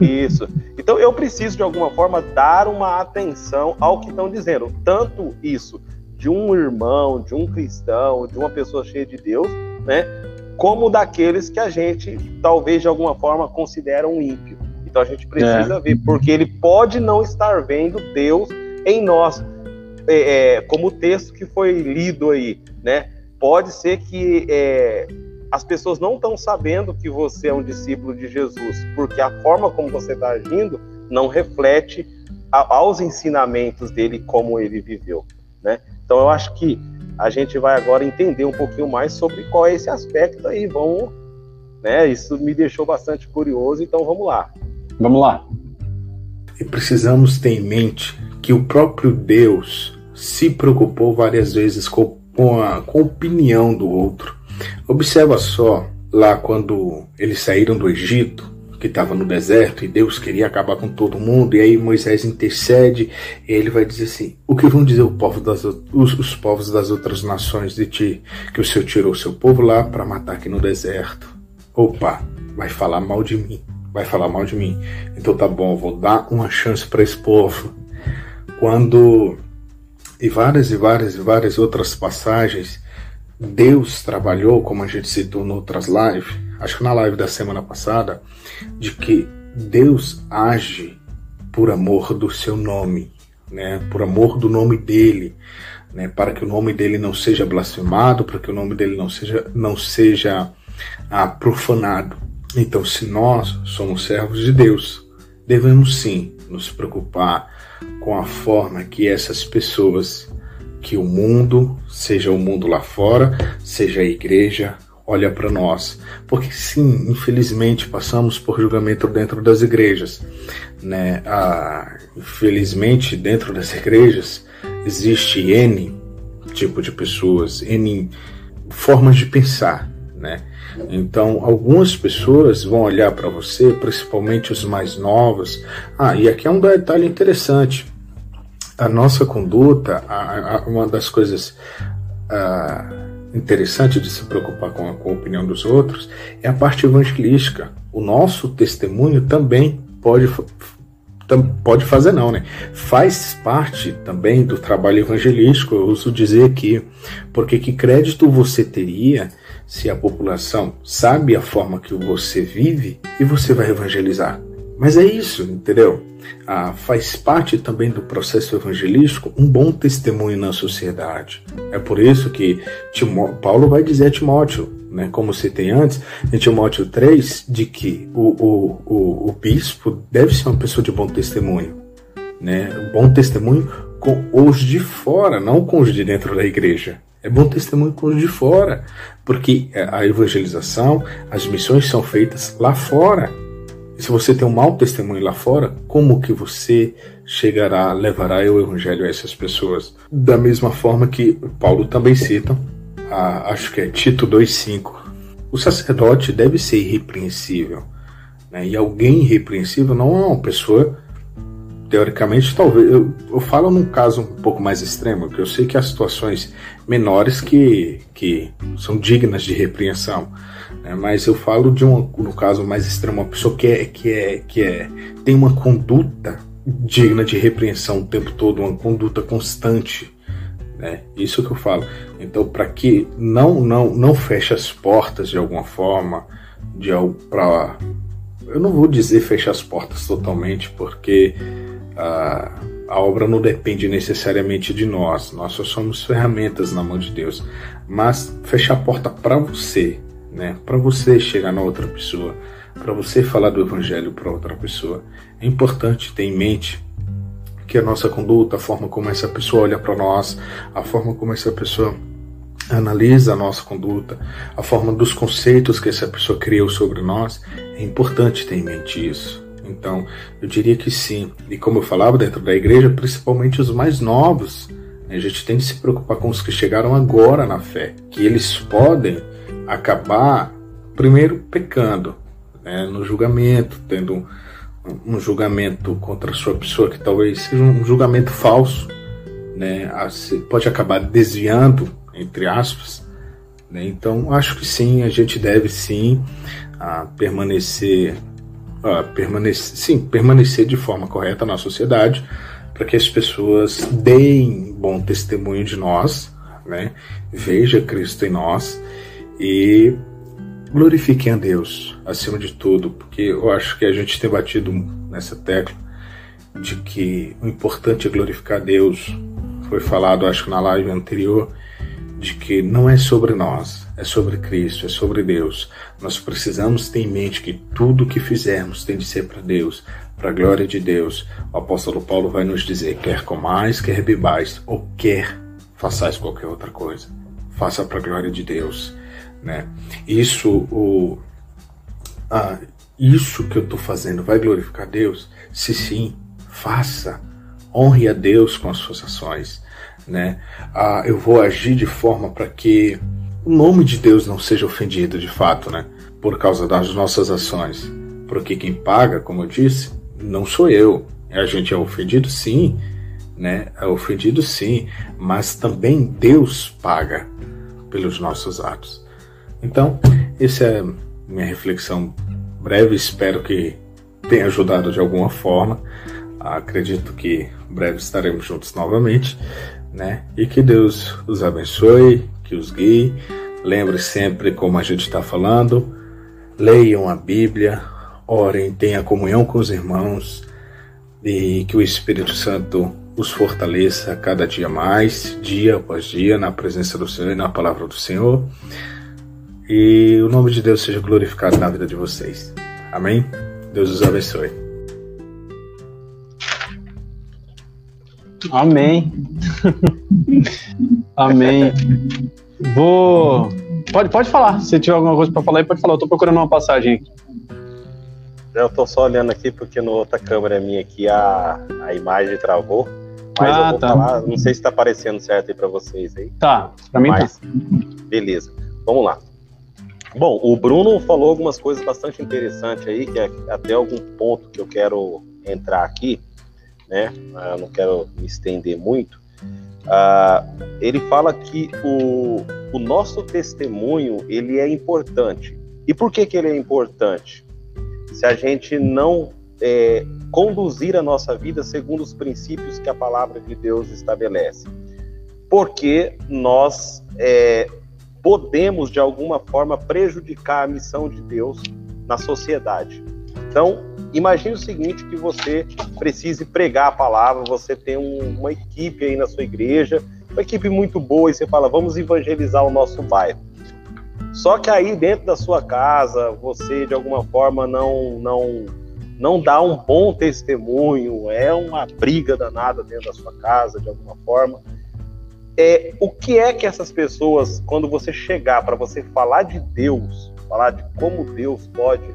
Isso. Então eu preciso de alguma forma dar uma atenção ao que estão dizendo. Tanto isso de um irmão, de um cristão, de uma pessoa cheia de Deus, né? Como daqueles que a gente, talvez de alguma forma, considera um ímpio. Então a gente precisa é. ver, porque ele pode não estar vendo Deus em nós, é, é, como o texto que foi lido aí, né? Pode ser que é, as pessoas não estão sabendo que você é um discípulo de Jesus, porque a forma como você está agindo não reflete a, aos ensinamentos dele como ele viveu, né? Então eu acho que a gente vai agora entender um pouquinho mais sobre qual é esse aspecto aí. Vamos, né? Isso me deixou bastante curioso, então vamos lá. Vamos lá. E precisamos ter em mente que o próprio Deus se preocupou várias vezes com, com, a, com a opinião do outro. Observa só lá quando eles saíram do Egito, que estava no deserto e Deus queria acabar com todo mundo, e aí Moisés intercede e ele vai dizer assim: O que vão dizer povo das, os, os, povos das outras nações de ti? Que o Senhor tirou seu povo lá para matar aqui no deserto. Opa, vai falar mal de mim, vai falar mal de mim. Então tá bom, vou dar uma chance para esse povo. Quando. E várias e várias e várias outras passagens, Deus trabalhou, como a gente citou em outras lives, acho que na live da semana passada, de que Deus age por amor do seu nome, né? Por amor do nome dele, né? Para que o nome dele não seja blasfemado, para que o nome dele não seja não seja ah, profanado. Então, se nós somos servos de Deus, devemos sim nos preocupar com a forma que essas pessoas, que o mundo, seja o mundo lá fora, seja a igreja, olha para nós. Porque sim, infelizmente passamos por julgamento dentro das igrejas. Né? Ah, infelizmente, dentro das igrejas existe N tipo de pessoas, N formas de pensar. Né? Então, algumas pessoas vão olhar para você, principalmente os mais novos. Ah, e aqui é um detalhe interessante. A nossa conduta, a, a, uma das coisas. Ah, interessante de se preocupar com a, com a opinião dos outros é a parte evangelística. O nosso testemunho também pode pode fazer não, né? Faz parte também do trabalho evangelístico, eu uso dizer aqui, porque que crédito você teria se a população sabe a forma que você vive e você vai evangelizar? Mas é isso, entendeu? Ah, faz parte também do processo evangelístico um bom testemunho na sociedade. É por isso que Timó Paulo vai dizer a Timóteo, né, como citei antes, em Timóteo 3, de que o, o, o, o bispo deve ser uma pessoa de bom testemunho. Né? Bom testemunho com os de fora, não com os de dentro da igreja. É bom testemunho com os de fora, porque a evangelização, as missões são feitas lá fora. Se você tem um mau testemunho lá fora, como que você chegará, levará o evangelho a essas pessoas? Da mesma forma que Paulo também cita, a, acho que é Tito 2,5. O sacerdote deve ser irrepreensível. Né? E alguém irrepreensível não é uma pessoa, teoricamente, talvez. Eu, eu falo num caso um pouco mais extremo, que eu sei que há situações menores que, que são dignas de repreensão. Né? Mas eu falo de um, no caso mais extremo, uma pessoa que é, que é, que é, tem uma conduta digna de repreensão o tempo todo, uma conduta constante. Né? Isso que eu falo. Então, para que não, não, não feche as portas de alguma forma, de para eu não vou dizer fechar as portas totalmente, porque a, a obra não depende necessariamente de nós, nós só somos ferramentas na mão de Deus. Mas fechar a porta para você, né? Para você chegar na outra pessoa, para você falar do evangelho para outra pessoa, é importante ter em mente que a nossa conduta, a forma como essa pessoa olha para nós, a forma como essa pessoa analisa a nossa conduta, a forma dos conceitos que essa pessoa criou sobre nós, é importante ter em mente isso. Então, eu diria que sim. E como eu falava dentro da igreja, principalmente os mais novos, né, a gente tem que se preocupar com os que chegaram agora na fé, que eles podem acabar, primeiro, pecando né, no julgamento, tendo um, julgamento contra a sua pessoa que talvez seja um julgamento falso, né, pode acabar desviando, entre aspas. Né, então, acho que sim, a gente deve sim a, permanecer, a, permanecer, sim, permanecer de forma correta na sociedade, para que as pessoas deem bom testemunho de nós, né, veja Cristo em nós E glorifiquem a Deus acima de tudo, porque eu acho que a gente tem batido nessa tecla de que o importante é glorificar a Deus. Foi falado, acho que na live anterior, de que não é sobre nós, é sobre Cristo, é sobre Deus. Nós precisamos ter em mente que tudo que fizermos tem de ser para Deus, para a glória de Deus. O apóstolo Paulo vai nos dizer: quer comais, quer bebais, ou quer façais qualquer outra coisa, faça para a glória de Deus. Né? Isso, o, ah, isso que eu estou fazendo vai glorificar Deus? Se sim, faça. Honre a Deus com as suas ações né? Ah, eu vou agir de forma para que o nome de Deus não seja ofendido de fato, né? Por causa das nossas ações. Porque quem paga, como eu disse, não sou eu. A gente é ofendido, sim, né? É ofendido, sim, mas também Deus paga pelos nossos atos. Então, essa é minha reflexão breve. Espero que tenha ajudado de alguma forma. Acredito que breve estaremos juntos novamente né? E que Deus os abençoe, que os guie. Lembre sempre, como a gente está falando, leiam a Bíblia, orem, tenham comunhão com os irmãos e que o Espírito Santo os fortaleça cada dia mais, dia após dia, na presença do Senhor e na palavra do Senhor. E o nome de Deus seja glorificado na vida de vocês. Amém? Deus os abençoe. Amém. Amém. Vou. Pode, pode falar. Se tiver alguma coisa para falar, pode falar. Eu tô procurando uma passagem aqui. Eu tô só olhando aqui porque no outra câmera minha aqui a, a imagem travou. Mas ah, eu vou tá. falar, não sei se tá aparecendo certo aí para vocês aí. Tá, pra mim tá. mas, tá. Beleza, vamos lá. Bom, o Bruno falou algumas coisas bastante interessantes aí, que é até algum ponto que eu quero entrar aqui né? Ah, eu não quero me estender muito. Uh, ele fala que o, o nosso testemunho ele é importante. E por que, que ele é importante? Se a gente não é, conduzir a nossa vida segundo os princípios que a palavra de Deus estabelece. Porque nós é, podemos, de alguma forma, prejudicar a missão de Deus na sociedade. Então, Imagine o seguinte, que você precise pregar a palavra, você tem um, uma equipe aí na sua igreja, uma equipe muito boa, e você fala, vamos evangelizar o nosso bairro. Só que aí dentro da sua casa, você de alguma forma não não não dá um bom testemunho, é uma briga danada dentro da sua casa de alguma forma. É, o que é que essas pessoas, quando você chegar para você falar de Deus, falar de como Deus pode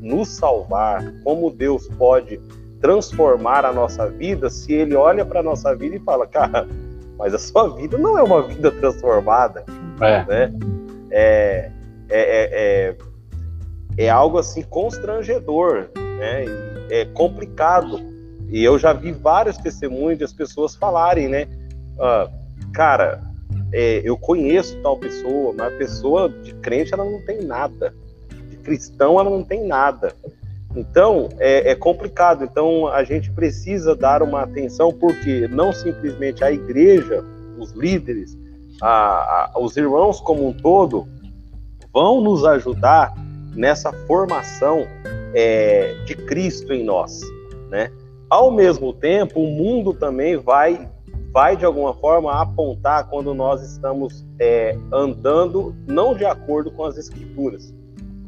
nos salvar, como Deus pode transformar a nossa vida se ele olha para a nossa vida e fala, cara, mas a sua vida não é uma vida transformada. É. Né? É, é, é, é, é algo assim constrangedor, né? é complicado. E eu já vi vários testemunhos de as pessoas falarem, né? Ah, cara, é, eu conheço tal pessoa, mas a pessoa de crente ela não tem nada cristão ela não tem nada. Então é, é, complicado. Então a gente precisa dar uma atenção porque não simplesmente a igreja, os líderes, a, a, os irmãos como um todo vão nos ajudar nessa formação é, de Cristo em nós, né? Ao mesmo tempo, o mundo também vai vai de alguma forma apontar quando nós estamos é, andando não de acordo com as escrituras.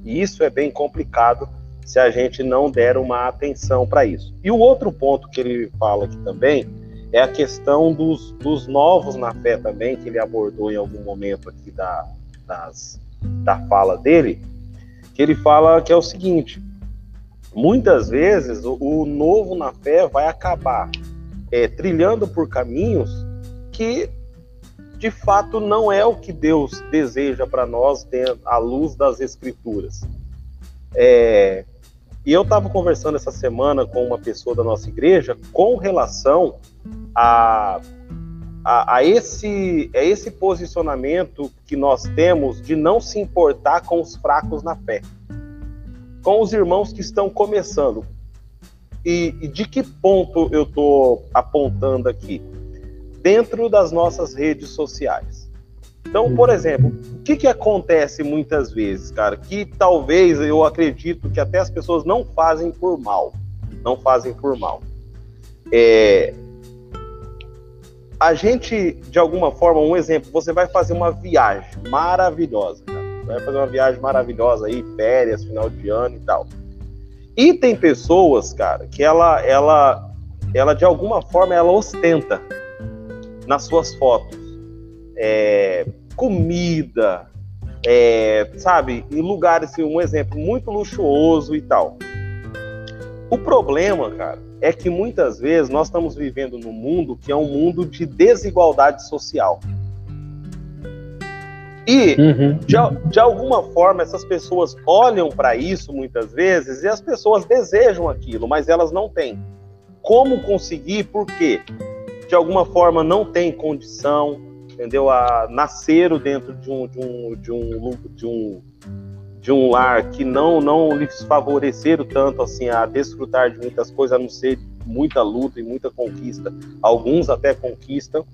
E isso é bem complicado se a gente não der uma atenção para isso. E o outro ponto que ele fala aqui também é a questão dos, dos novos na fé também, que ele abordou em algum momento aqui da, das, da fala dele, que ele fala que é o seguinte: muitas vezes o, o novo na fé vai acabar é, trilhando por caminhos que de fato não é o que Deus deseja para nós à luz das Escrituras. É, e eu estava conversando essa semana com uma pessoa da nossa igreja com relação a, a, a, esse, a esse posicionamento que nós temos de não se importar com os fracos na fé, com os irmãos que estão começando. E, e de que ponto eu estou apontando aqui? dentro das nossas redes sociais. Então, por exemplo, o que, que acontece muitas vezes, cara? Que talvez eu acredito que até as pessoas não fazem por mal. Não fazem por mal. É, a gente, de alguma forma, um exemplo, você vai fazer uma viagem maravilhosa, cara. Vai fazer uma viagem maravilhosa aí, férias, final de ano e tal. E tem pessoas, cara, que ela, ela, ela de alguma forma, ela ostenta nas suas fotos. É, comida, é, sabe, em lugares, assim, um exemplo, muito luxuoso e tal. O problema, cara, é que muitas vezes nós estamos vivendo num mundo que é um mundo de desigualdade social. E, uhum. de, de alguma forma, essas pessoas olham para isso muitas vezes e as pessoas desejam aquilo, mas elas não têm. Como conseguir? Por quê? De alguma forma não tem condição, entendeu? A nasceram dentro de um, de um, de um, de um, de um lar que não, não lhes favoreceram tanto assim a desfrutar de muitas coisas, a não ser muita luta e muita conquista. Alguns até conquistam.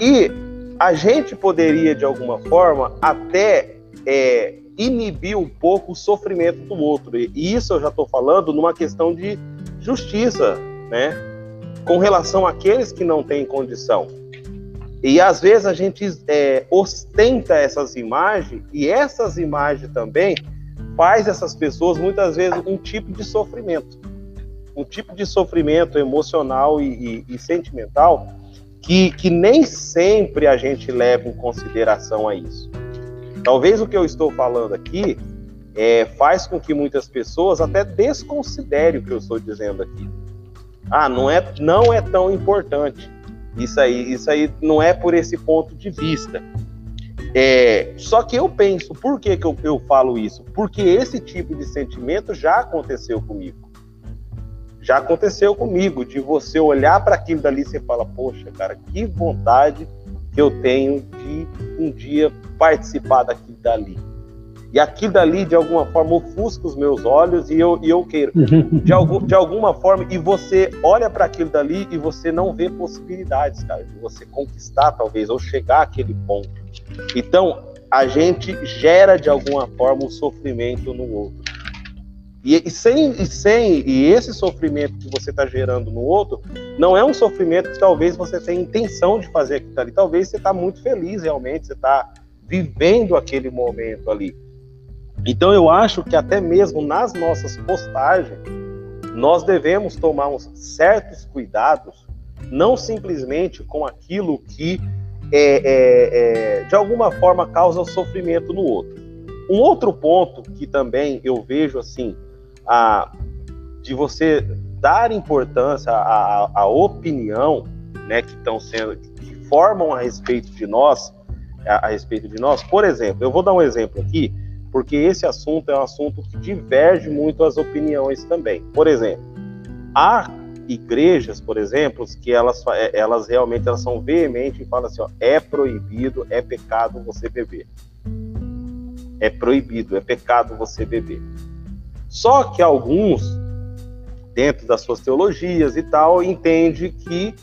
E a gente poderia, de alguma forma, até é, inibir um pouco o sofrimento do outro. E isso eu já estou falando numa questão de justiça, né? Com relação àqueles que não têm condição. E às vezes a gente é, ostenta essas imagens, e essas imagens também faz essas pessoas muitas vezes um tipo de sofrimento. Um tipo de sofrimento emocional e, e, e sentimental que, que nem sempre a gente leva em consideração a isso. Talvez o que eu estou falando aqui é, faz com que muitas pessoas até desconsiderem o que eu estou dizendo aqui. Ah, não é, não é tão importante. Isso aí, isso aí não é por esse ponto de vista. É, só que eu penso, por que, que eu, eu falo isso? Porque esse tipo de sentimento já aconteceu comigo. Já aconteceu comigo, de você olhar para aquilo dali e você fala, poxa, cara, que vontade que eu tenho de um dia participar daquilo dali. E aquilo dali, de alguma forma, ofusca os meus olhos e eu, e eu queiro. De, algum, de alguma forma, e você olha para aquilo dali e você não vê possibilidades, cara, de você conquistar, talvez, ou chegar àquele ponto. Então, a gente gera, de alguma forma, um sofrimento no outro. E, e, sem, e sem e esse sofrimento que você está gerando no outro não é um sofrimento que talvez você tenha intenção de fazer aquilo ali. Talvez você está muito feliz realmente, você está vivendo aquele momento ali. Então eu acho que até mesmo nas nossas postagens nós devemos tomar uns certos cuidados, não simplesmente com aquilo que é, é, é, de alguma forma causa sofrimento no outro. Um outro ponto que também eu vejo assim, a, de você dar importância à, à, opinião, né, que estão sendo, que formam a respeito de nós, a, a respeito de nós. Por exemplo, eu vou dar um exemplo aqui porque esse assunto é um assunto que diverge muito as opiniões também. Por exemplo, há igrejas, por exemplo, que elas, é, elas realmente elas são veementes e falam assim, ó, é proibido, é pecado você beber. É proibido, é pecado você beber. Só que alguns, dentro das suas teologias e tal, entende que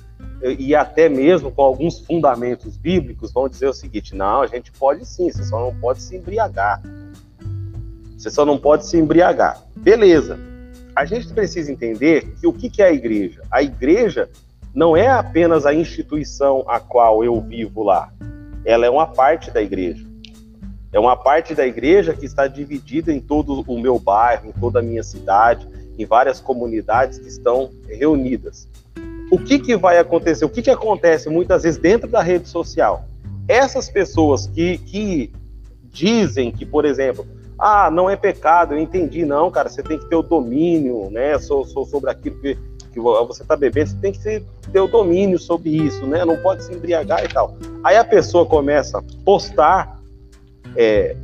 e até mesmo com alguns fundamentos bíblicos vão dizer o seguinte: não, a gente pode sim, você só não pode se embriagar. Você só não pode se embriagar. Beleza. A gente precisa entender que o que é a igreja? A igreja não é apenas a instituição a qual eu vivo lá. Ela é uma parte da igreja. É uma parte da igreja que está dividida em todo o meu bairro, em toda a minha cidade, em várias comunidades que estão reunidas. O que, que vai acontecer? O que, que acontece muitas vezes dentro da rede social? Essas pessoas que, que dizem que, por exemplo, ah, não é pecado, eu entendi, não, cara, você tem que ter o domínio, né, sobre aquilo que, que você está bebendo, você tem que ter o domínio sobre isso, né, não pode se embriagar e tal. Aí a pessoa começa a postar, é,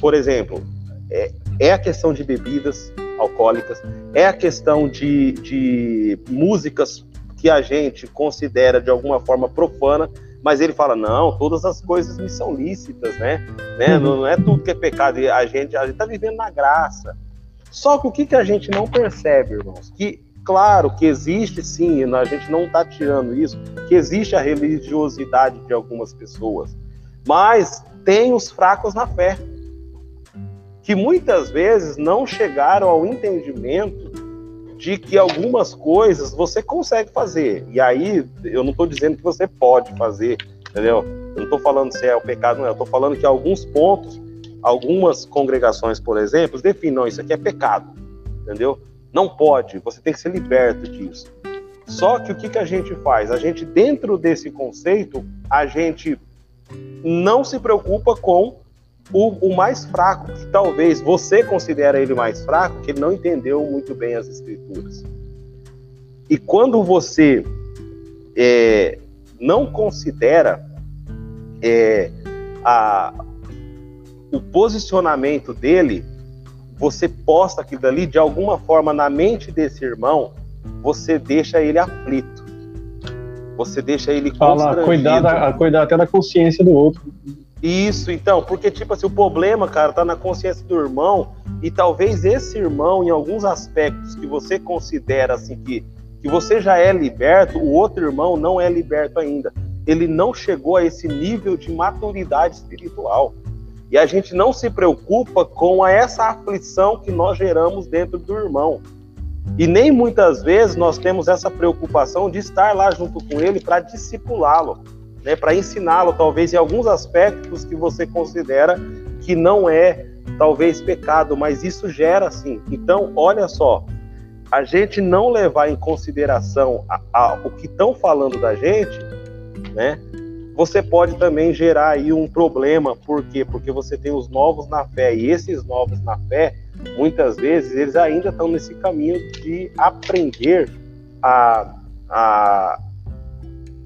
por exemplo, é, é a questão de bebidas alcoólicas, é a questão de, de músicas que a gente considera de alguma forma profana, mas ele fala, não, todas as coisas me são lícitas, né? né? Uhum. Não, não, é tudo que é pecado, a gente a está vivendo na graça. Só que o que, que a gente não percebe, irmãos? Que, claro, que existe sim, a gente não está tirando isso, que existe a religiosidade de algumas pessoas, Mas tem os fracos na fé, que muitas vezes não chegaram ao entendimento de que algumas coisas você consegue fazer. E aí, eu não estou dizendo que você pode fazer, entendeu? Eu não estou falando se é o pecado, não. Eu estou falando que alguns pontos, algumas congregações, por exemplo, definem, não, isso aqui é pecado, entendeu? Não pode, você tem que ser liberto disso. Só que o que, que a gente faz? A gente, dentro desse conceito, a gente não se preocupa com o, o, mais fraco, que talvez você considera ele mais fraco, que ele não entendeu muito bem as escrituras. E quando você é, não considera é, a, o posicionamento dele, você posta aquilo dali de alguma forma na mente desse irmão, você deixa ele aflito. Você deixa ele Fala, cuidar, cuidar até da consciência do outro. Isso, então, porque, tipo assim, o problema, cara, tá na consciência do irmão, e talvez esse irmão, em alguns aspectos que você considera, assim, que, que você já é liberto, o outro irmão não é liberto ainda. Ele não chegou a esse nível de maturidade espiritual. E a gente não se preocupa com essa aflição que nós geramos dentro do irmão. E nem muitas vezes nós temos essa preocupação de estar lá junto com ele para discipulá-lo né, para ensiná-lo, talvez em alguns aspectos que você considera que não é, talvez, pecado, mas isso gera sim. Então, olha só, a gente não levar em consideração a, a, o que estão falando da gente, né? Você pode também gerar aí um problema, por quê? Porque você tem os novos na fé, e esses novos na fé, muitas vezes, eles ainda estão nesse caminho de aprender a, a,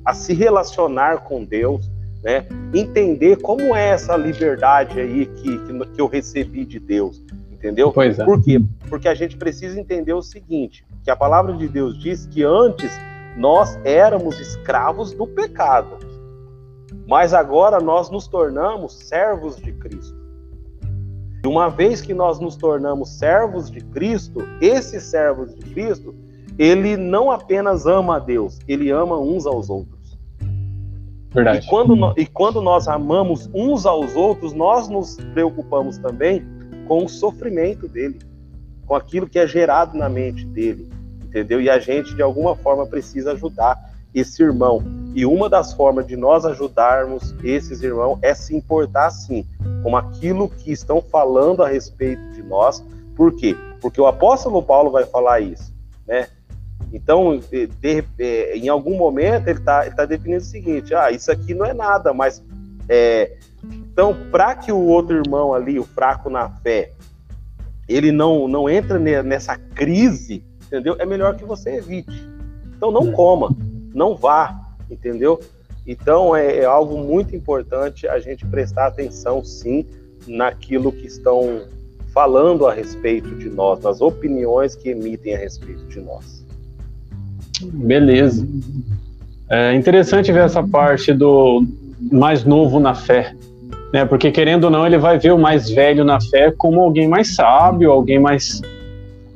a se relacionar com Deus, né? Entender como é essa liberdade aí que, que, que eu recebi de Deus, entendeu? Pois é. Por quê? Porque a gente precisa entender o seguinte, que a palavra de Deus diz que antes nós éramos escravos do pecado, mas agora nós nos tornamos servos de Cristo. E uma vez que nós nos tornamos servos de Cristo, esses servos de Cristo, ele não apenas ama a Deus, ele ama uns aos outros. Verdade. E quando, e quando nós amamos uns aos outros, nós nos preocupamos também com o sofrimento dele, com aquilo que é gerado na mente dele, entendeu? E a gente, de alguma forma, precisa ajudar esse irmão. E uma das formas de nós ajudarmos esses irmãos é se importar, sim, com aquilo que estão falando a respeito de nós. Por quê? Porque o apóstolo Paulo vai falar isso, né? Então, de, de, é, em algum momento, ele está tá definindo o seguinte: ah, isso aqui não é nada, mas. É, então, para que o outro irmão ali, o fraco na fé, ele não, não entra nessa crise, entendeu? É melhor que você evite. Então, não coma, não vá, entendeu? Então, é, é algo muito importante a gente prestar atenção, sim, naquilo que estão falando a respeito de nós, nas opiniões que emitem a respeito de nós. Beleza. É interessante ver essa parte do mais novo na fé, né? Porque querendo ou não, ele vai ver o mais velho na fé como alguém mais sábio, alguém mais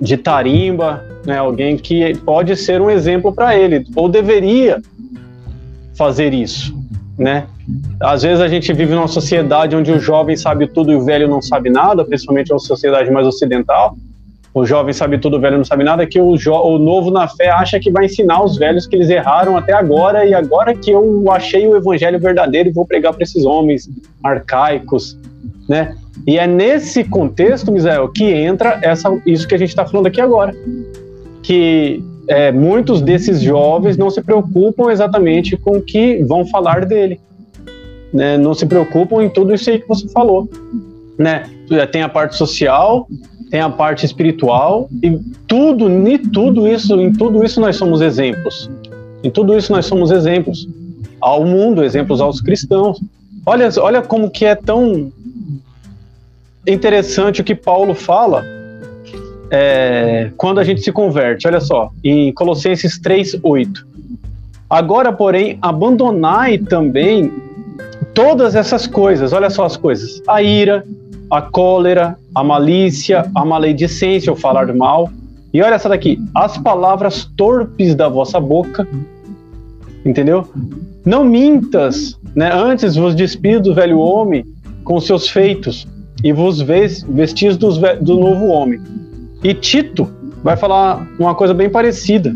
de tarimba, né? Alguém que pode ser um exemplo para ele ou deveria fazer isso, né? Às vezes a gente vive numa sociedade onde o jovem sabe tudo e o velho não sabe nada, principalmente uma sociedade mais ocidental o jovem sabe tudo, o velho não sabe nada, que o, o novo na fé acha que vai ensinar os velhos que eles erraram até agora, e agora que eu achei o evangelho verdadeiro e vou pregar para esses homens arcaicos, né? E é nesse contexto, Misael, que entra essa, isso que a gente está falando aqui agora. Que é, muitos desses jovens não se preocupam exatamente com o que vão falar dele. Né? Não se preocupam em tudo isso aí que você falou. Né? Tem a parte social, tem a parte espiritual e tudo, em tudo isso, em tudo isso nós somos exemplos. Em tudo isso nós somos exemplos ao mundo, exemplos aos cristãos. Olha, olha como que é tão interessante o que Paulo fala é, quando a gente se converte. Olha só, em Colossenses 3:8. Agora, porém, abandonai também todas essas coisas. Olha só as coisas: a ira, a cólera, a malícia, a maledicência, o falar mal. E olha essa daqui: as palavras torpes da vossa boca Entendeu? Não mintas, né? Antes vos despido do velho homem com seus feitos e vos vestis do novo homem. E Tito vai falar uma coisa bem parecida.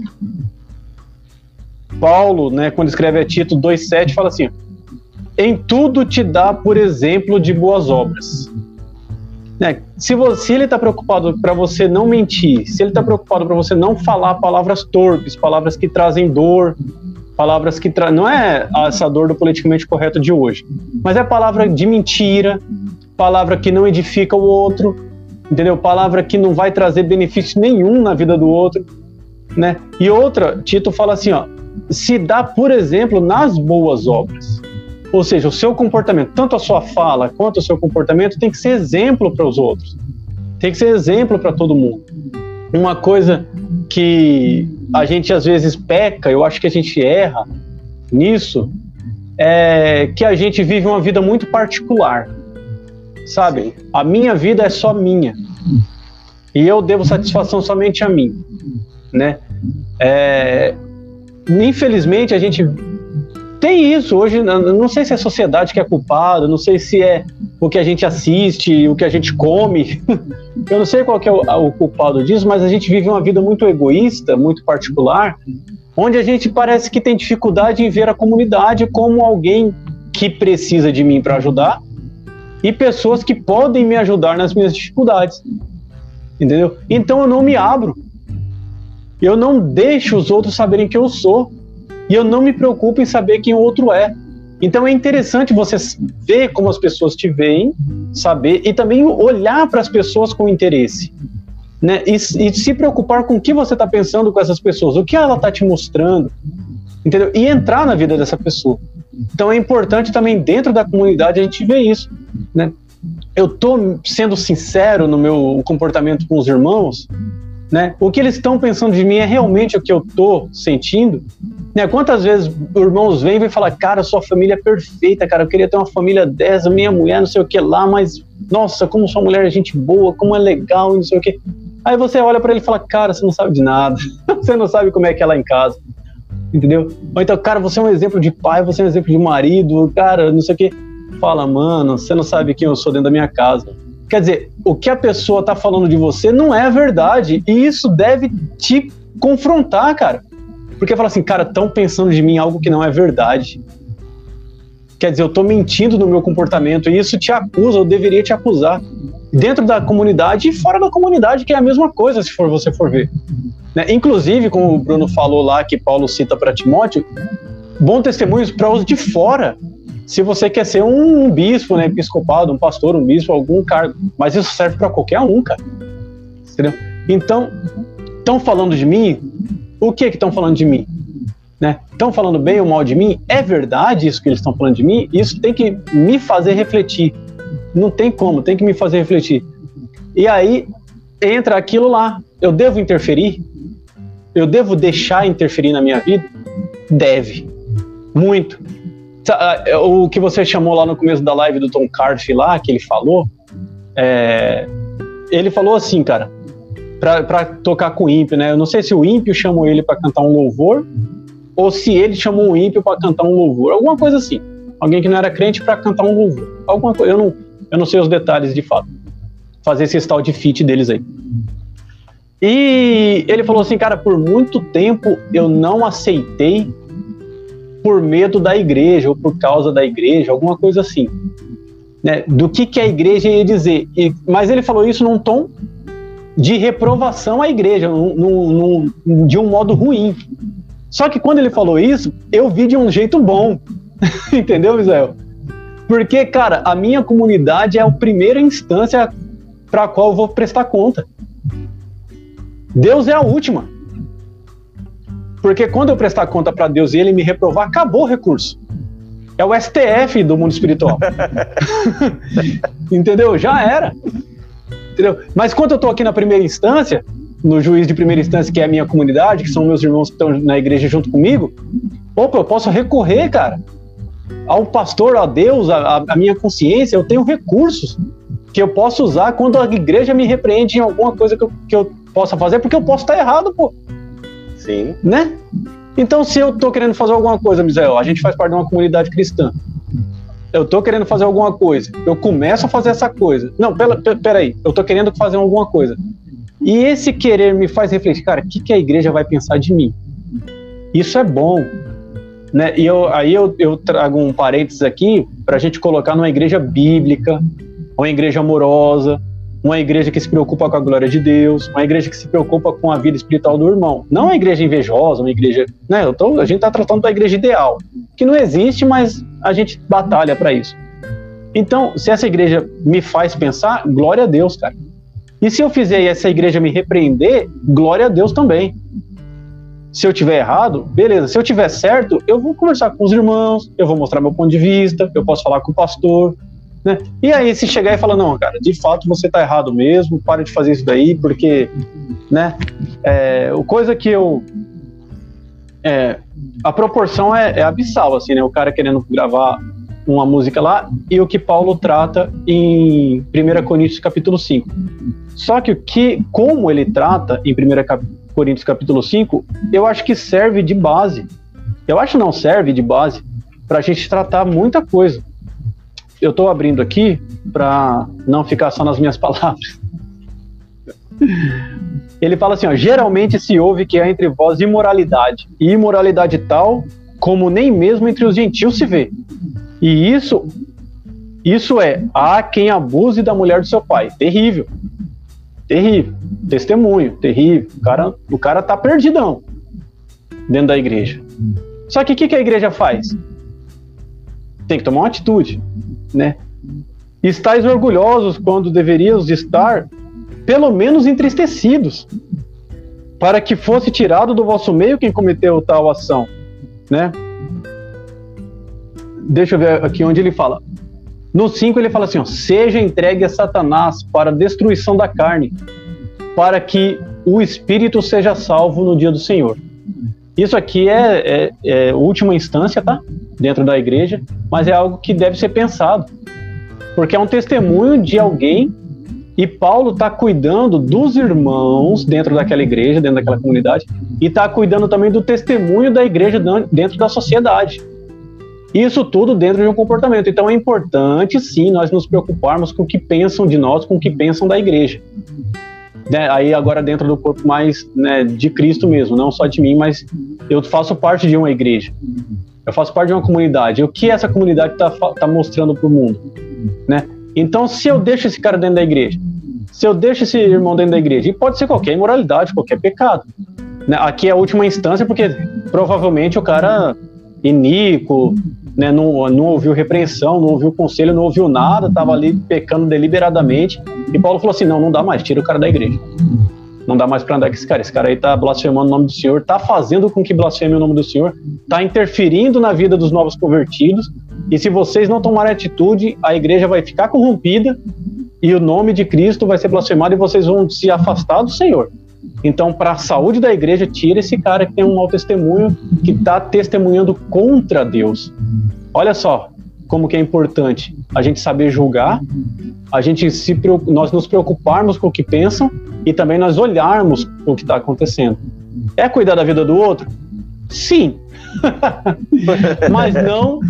Paulo, né, quando escreve a Tito 2,7, fala assim: Em tudo te dá por exemplo de boas obras. Né? Se, você, ele está preocupado para você não mentir, se ele está preocupado para você não falar palavras torpes, palavras que trazem dor, palavras que tra... não é essa dor do politicamente correto de hoje, mas é palavra de mentira, palavra que não edifica o outro, entendeu? Palavra que não vai trazer benefício nenhum na vida do outro, né? E outra, Tito fala assim, ó, se dá, por exemplo, nas boas obras. Ou seja, o seu comportamento, tanto a sua fala quanto o seu comportamento, tem que ser exemplo para os outros. Tem que ser exemplo para todo mundo. Uma coisa que a gente às vezes peca, eu acho que a gente erra nisso, é que a gente vive uma vida muito particular. Sabe? A minha vida é só minha. E eu devo satisfação somente a mim, né? É, infelizmente a gente tem isso hoje, não sei se é a sociedade que é culpada, não sei se é o que a gente assiste, o que a gente come. Eu não sei qual é o, o, culpado disso, mas a gente vive uma vida muito egoísta, muito particular, onde a gente parece que tem dificuldade em ver a comunidade como alguém que precisa de mim para ajudar e pessoas que podem me ajudar nas minhas dificuldades. Entendeu? Então eu não me abro. Eu não deixo os outros saberem quem eu sou e eu não me preocupo em saber quem o outro é. Então é interessante você ver como as pessoas te veem, saber e também olhar para as pessoas com interesse. Né? E, e, se preocupar com o que você está pensando com essas pessoas, o que ela está te mostrando, entendeu? E entrar na vida dessa pessoa. Então é importante também dentro da comunidade a gente ver isso, né? Eu estou sendo sincero no meu comportamento com os irmãos, né? O que eles estão pensando de mim é realmente o que eu estou sentindo. Né? Quantas vezes irmãos vêm e falam, cara, sua família é perfeita, cara, eu queria ter uma família dessa, minha mulher, não sei o que lá, mas nossa, como sua mulher é gente boa, como é legal, não sei o que. Aí você olha para ele e fala, cara, você não sabe de nada, você não sabe como é que é lá em casa, entendeu? Ou então, cara, você é um exemplo de pai, você é um exemplo de marido, cara, não sei o que. Fala, mano, você não sabe quem eu sou dentro da minha casa. Quer dizer, o que a pessoa tá falando de você não é verdade. E isso deve te confrontar, cara. Porque fala assim, cara, estão pensando de mim algo que não é verdade. Quer dizer, eu tô mentindo no meu comportamento e isso te acusa, eu deveria te acusar. Dentro da comunidade e fora da comunidade, que é a mesma coisa, se for você for ver. Né? Inclusive, como o Bruno falou lá, que Paulo cita para Timóteo, bom testemunhos para os de fora se você quer ser um, bispo, né, episcopado, um pastor, um bispo, algum cargo, mas isso serve para qualquer um, cara. Entendeu? Então, estão falando de mim? O que que estão falando de mim? Né? Estão falando bem ou mal de mim? É verdade isso que eles estão falando de mim? Isso tem que me fazer refletir. Não tem como, tem que me fazer refletir. E aí entra aquilo lá. Eu devo interferir? Eu devo deixar interferir na minha vida? Deve. Muito ah, é, o que você chamou lá no começo da live do Tom Carf lá, que ele falou, é, ele falou assim, cara, pra tocar com o ímpio, né? Eu não sei se o ímpio chamou ele para cantar um louvor ou se ele chamou o ímpio para cantar um louvor, alguma coisa assim. Alguém que não era crente para cantar um louvor. Alguma coisa, eu não, eu não sei os detalhes de fato. Fazer esse tal de fit deles aí. E ele falou assim, cara, por muito tempo eu não aceitei por medo da igreja ou por causa da igreja, alguma coisa assim. Né? Do que, que a igreja ia dizer. E, mas ele falou isso num tom de reprovação à igreja, num, num, num, de um modo ruim. Só que quando ele falou isso, eu vi de um jeito bom. Entendeu, Misael? Porque, cara, a minha comunidade é a primeira instância para a qual eu vou prestar conta. Deus é a última. Porque quando eu prestar conta para Deus e ele me reprovar, acabou o recurso. É o STF do mundo espiritual. Entendeu? Já era. Entendeu? Mas quando eu estou aqui na primeira instância, no juiz de primeira instância, que é a minha comunidade, que são meus irmãos que estão na igreja junto comigo, opa, eu posso recorrer, cara, ao pastor, a Deus, a, a minha consciência, eu tenho recursos que eu posso usar quando a igreja me repreende em alguma coisa que eu, que eu possa fazer, porque eu posso estar errado, pô. Sim. Né? Então, se eu estou querendo fazer alguma coisa, Misael, a gente faz parte de uma comunidade cristã. Eu estou querendo fazer alguma coisa. Eu começo a fazer essa coisa. Não, pera, peraí. Eu estou querendo fazer alguma coisa. E esse querer me faz refletir, cara, o que, que a igreja vai pensar de mim? Isso é bom. Né? E eu, aí eu, eu trago um parênteses aqui para a gente colocar numa igreja bíblica, uma igreja amorosa, uma igreja que se preocupa com a glória de Deus, uma igreja que se preocupa com a vida espiritual do irmão. Não uma igreja invejosa, uma igreja. Né, eu tô, a gente está tratando da igreja ideal, que não existe, mas a gente batalha para isso. Então, se essa igreja me faz pensar, glória a Deus, cara. E se eu fizer essa igreja me repreender, glória a Deus também. Se eu tiver errado, beleza. Se eu tiver certo, eu vou conversar com os irmãos, eu vou mostrar meu ponto de vista, eu posso falar com o pastor, né? E aí, se chegar e falar, não, cara, de fato você tá errado mesmo, para de fazer isso daí, porque, né, é, coisa que eu... É, a proporção é, é abissal, assim, né, o cara querendo gravar uma música lá e o que Paulo trata em 1 Coríntios capítulo 5. Só que o que, como ele trata em 1 Coríntios capítulo 5, eu acho que serve de base. Eu acho não serve de base para a gente tratar muita coisa eu estou abrindo aqui para não ficar só nas minhas palavras. Ele fala assim: ó, geralmente se ouve que há entre vós imoralidade, e imoralidade tal como nem mesmo entre os gentios se vê. E isso, isso é, há quem abuse da mulher do seu pai. Terrível. Terrível. Testemunho, terrível. O cara, o cara tá perdidão dentro da igreja. Só que o que, que a igreja faz? Tem que tomar uma atitude né? Estais orgulhosos quando deveríamos estar, pelo menos entristecidos, para que fosse tirado do vosso meio quem cometeu tal ação, né? Deixa eu ver aqui onde ele fala. No 5 ele fala assim: ó, seja entregue a Satanás para a destruição da carne, para que o espírito seja salvo no dia do Senhor. Isso aqui é, é, é última instância, tá? Dentro da igreja, mas é algo que deve ser pensado, porque é um testemunho de alguém e Paulo está cuidando dos irmãos dentro daquela igreja, dentro daquela comunidade, e está cuidando também do testemunho da igreja dentro da sociedade. Isso tudo dentro de um comportamento. Então é importante, sim, nós nos preocuparmos com o que pensam de nós, com o que pensam da igreja né, aí agora dentro do corpo mais né, de Cristo mesmo, não só de mim, mas eu faço parte de uma igreja. Eu faço parte de uma comunidade. O que essa comunidade está tá mostrando para o mundo? Né? Então, se eu deixo esse cara dentro da igreja, se eu deixo esse irmão dentro da igreja, e pode ser qualquer imoralidade, qualquer pecado. Né? Aqui é a última instância, porque provavelmente o cara iníquo, né, não, não ouviu repreensão, não ouviu conselho, não ouviu nada, estava ali pecando deliberadamente. E Paulo falou assim: não, não dá mais, tira o cara da igreja. Não dá mais para andar com esse cara. Esse cara aí tá blasfemando o nome do Senhor, tá fazendo com que blasfeme o nome do Senhor, tá interferindo na vida dos novos convertidos. E se vocês não tomarem atitude, a igreja vai ficar corrompida e o nome de Cristo vai ser blasfemado e vocês vão se afastar do Senhor. Então, para a saúde da igreja, tira esse cara que tem um mau testemunho, que está testemunhando contra Deus. Olha só como que é importante a gente saber julgar, a gente se nós nos preocuparmos com o que pensam e também nós olharmos o que está acontecendo. É cuidar da vida do outro? Sim, mas não,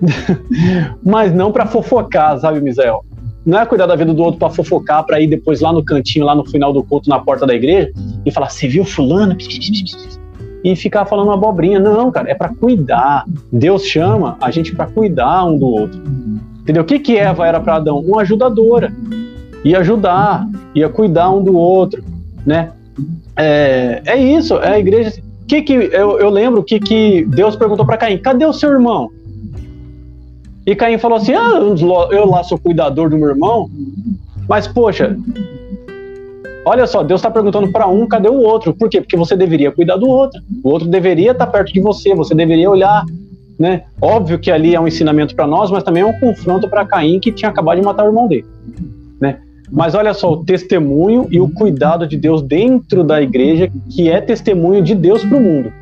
mas não para fofocar, sabe, Misael? Não é cuidar da vida do outro para fofocar, para ir depois lá no cantinho, lá no final do culto, na porta da igreja, e falar, você viu fulano? E ficar falando abobrinha. Não, cara, é para cuidar. Deus chama a gente para cuidar um do outro. Entendeu? O que, que Eva era para Adão? Uma ajudadora. Ia ajudar, ia cuidar um do outro, né? É, é isso, é a igreja. Que que eu, eu lembro que que Deus perguntou para Caim: cadê o seu irmão? E Caim falou assim: Ah, eu lá sou cuidador do meu irmão. Mas, poxa, olha só, Deus está perguntando para um, cadê o outro? Por quê? Porque você deveria cuidar do outro. O outro deveria estar tá perto de você, você deveria olhar. Né? Óbvio que ali é um ensinamento para nós, mas também é um confronto para Caim que tinha acabado de matar o irmão dele. Né? Mas olha só, o testemunho e o cuidado de Deus dentro da igreja, que é testemunho de Deus para o mundo.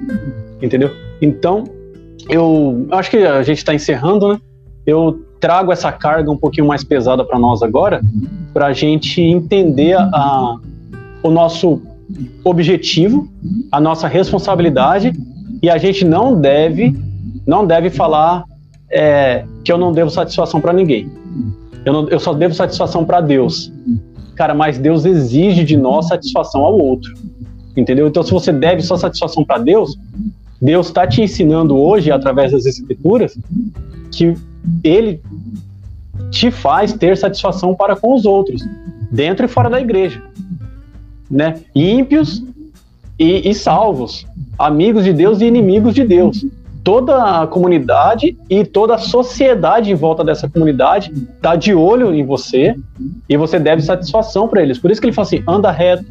Entendeu? Então, eu acho que a gente está encerrando, né? Eu trago essa carga um pouquinho mais pesada para nós agora, para a gente entender a, o nosso objetivo, a nossa responsabilidade E a gente não deve, não deve falar é, que eu não devo satisfação para ninguém. Eu, não, eu só devo satisfação para Deus. Cara, mas Deus exige de nós satisfação ao outro. Entendeu? Então, se você deve só satisfação para Deus, Deus está te ensinando hoje, através das Escrituras, que Ele te faz ter satisfação para com os outros, dentro e fora da igreja. Né? Ímpios e, e salvos, amigos de Deus e inimigos de Deus toda a comunidade e toda a sociedade em volta dessa comunidade está de olho em você e você deve satisfação para eles. Por isso que ele fala assim: anda reto,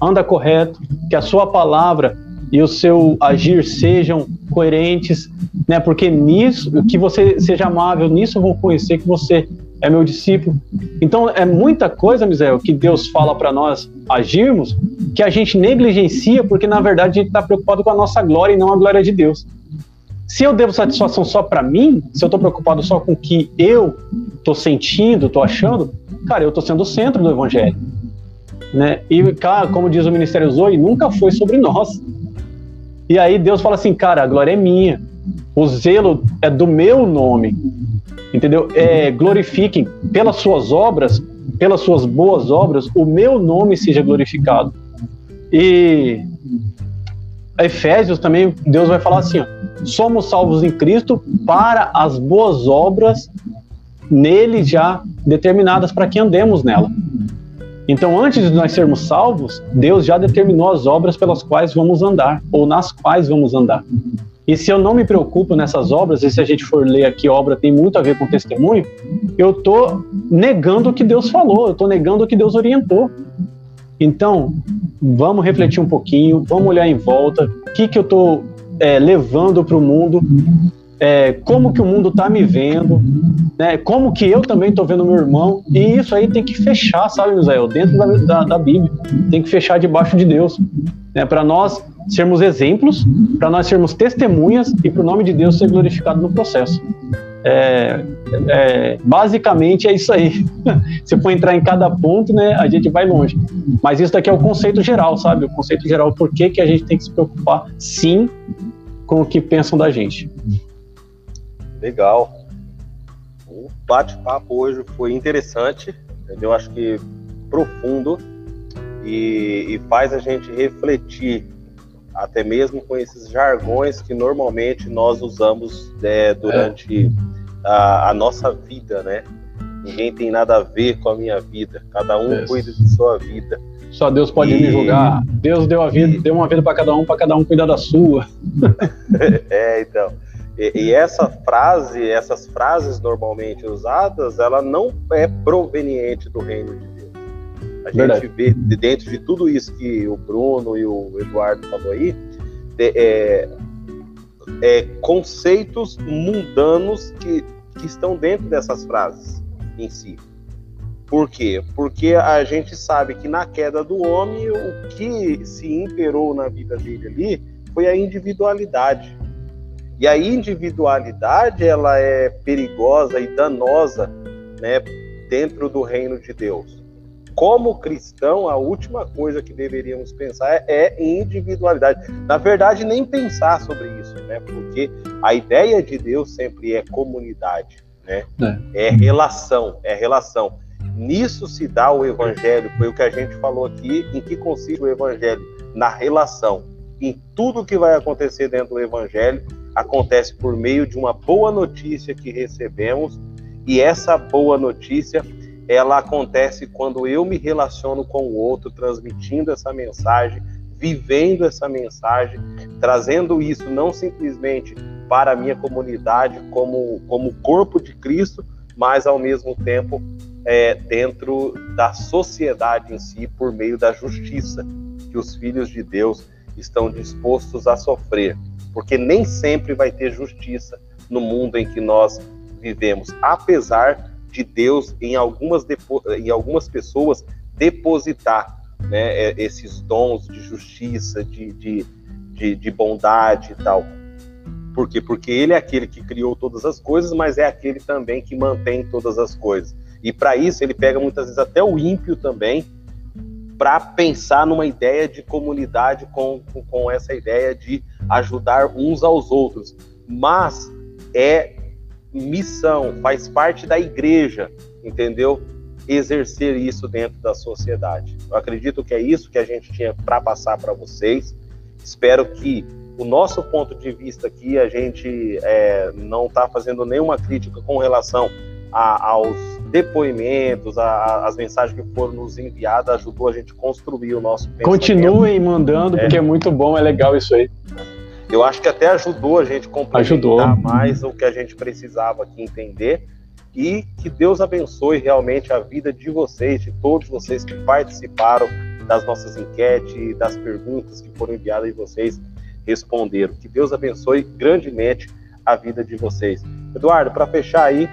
anda correto, que a sua palavra e o seu agir sejam coerentes, né? Porque nisso, que você seja amável, nisso eu vou conhecer que você é meu discípulo. Então é muita coisa, Misael, que Deus fala para nós agirmos, que a gente negligencia, porque na verdade a gente está preocupado com a nossa glória e não a glória de Deus. Se eu devo satisfação só para mim, se eu estou preocupado só com o que eu estou sentindo, estou achando, cara, eu estou sendo o centro do evangelho. Né? E, cara, como diz o Ministério Zoe, nunca foi sobre nós. E aí Deus fala assim, cara, a glória é minha. O zelo é do meu nome. Entendeu? É, glorifiquem pelas suas obras, pelas suas boas obras, o meu nome seja glorificado. E Efésios também, Deus vai falar assim: ó, somos salvos em Cristo para as boas obras nele já determinadas para que andemos nela. Então, antes de nós sermos salvos, Deus já determinou as obras pelas quais vamos andar, ou nas quais vamos andar. E se eu não me preocupo nessas obras, e se a gente for ler aqui, obra tem muito a ver com testemunho, eu estou negando o que Deus falou, eu estou negando o que Deus orientou. Então, vamos refletir um pouquinho, vamos olhar em volta, o que, que eu estou é, levando para o mundo, é, como que o mundo está me vendo, né, como que eu também estou vendo meu irmão, e isso aí tem que fechar, sabe, Misael, dentro da, da, da Bíblia, tem que fechar debaixo de Deus, né, para nós sermos exemplos, para nós sermos testemunhas e para o nome de Deus ser glorificado no processo. É, é, basicamente é isso aí. Se for entrar em cada ponto, né, a gente vai longe. Mas isso daqui é o conceito geral, sabe? O conceito geral, por que, que a gente tem que se preocupar, sim, com o que pensam da gente. Legal. O bate-papo hoje foi interessante, eu acho que profundo e, e faz a gente refletir até mesmo com esses jargões que normalmente nós usamos é, durante é. a, a, nossa vida, né? Ninguém tem nada a ver com a minha vida, cada um cuida de sua vida. Só Deus pode e... me julgar. Deus deu a vida, e... deu uma vida para cada um, para cada um cuidar da sua. é, então. E, e, essa frase, essas frases normalmente usadas, ela não é proveniente do reino de Deus. A Verdade. gente vê dentro de tudo isso que o Bruno e o Eduardo falou aí, é, é, conceitos mundanos que, que estão dentro dessas frases em si. Por quê? Porque a gente sabe que na queda do homem, o que se imperou na vida dele ali foi a individualidade. E a individualidade, ela é perigosa e danosa, né, dentro do reino de Deus como cristão, a última coisa que deveríamos pensar é, em individualidade. Na verdade, nem pensar sobre isso, né? Porque a ideia de Deus sempre é comunidade, né? É, é relação, é relação. Nisso se dá o evangelho, foi o que a gente falou aqui, em que consiste o evangelho? Na relação. Em tudo que vai acontecer dentro do evangelho, acontece por meio de uma boa notícia que recebemos, e essa boa notícia ela acontece quando eu me relaciono com o outro, transmitindo essa mensagem, vivendo essa mensagem, trazendo isso não simplesmente para a minha comunidade como, como corpo de Cristo, mas ao mesmo tempo é, dentro da sociedade em si, por meio da justiça que os filhos de Deus estão dispostos a sofrer. Porque nem sempre vai ter justiça no mundo em que nós vivemos, apesar de Deus em algumas, em algumas pessoas depositar né, é, esses dons de justiça, de, de, de, de bondade e tal. Por quê? Porque ele é aquele que criou todas as coisas, mas é aquele também que mantém todas as coisas. E para isso ele pega muitas vezes até o ímpio também para pensar numa ideia de comunidade com, com, com, essa ideia de ajudar uns aos outros, mas é missão, faz parte da igreja, entendeu? Exercer isso dentro da sociedade. Eu acredito que é isso que a gente tinha para passar para vocês. Espero que o nosso ponto de vista aqui, a gente é, não está fazendo nenhuma crítica com relação a, aos depoimentos, a, a, as mensagens que foram nos enviadas, ajudou a gente construir o nosso pensamento. Continuem mandando, é. porque é muito bom, é legal isso aí. Eu acho que até ajudou a gente complementar ajudou. mais o que a gente precisava aqui entender. E que Deus abençoe realmente a vida de vocês, de todos vocês que participaram das nossas enquetes, das perguntas que foram enviadas e vocês responderam. Que Deus abençoe grandemente a vida de vocês. Eduardo, para fechar aí,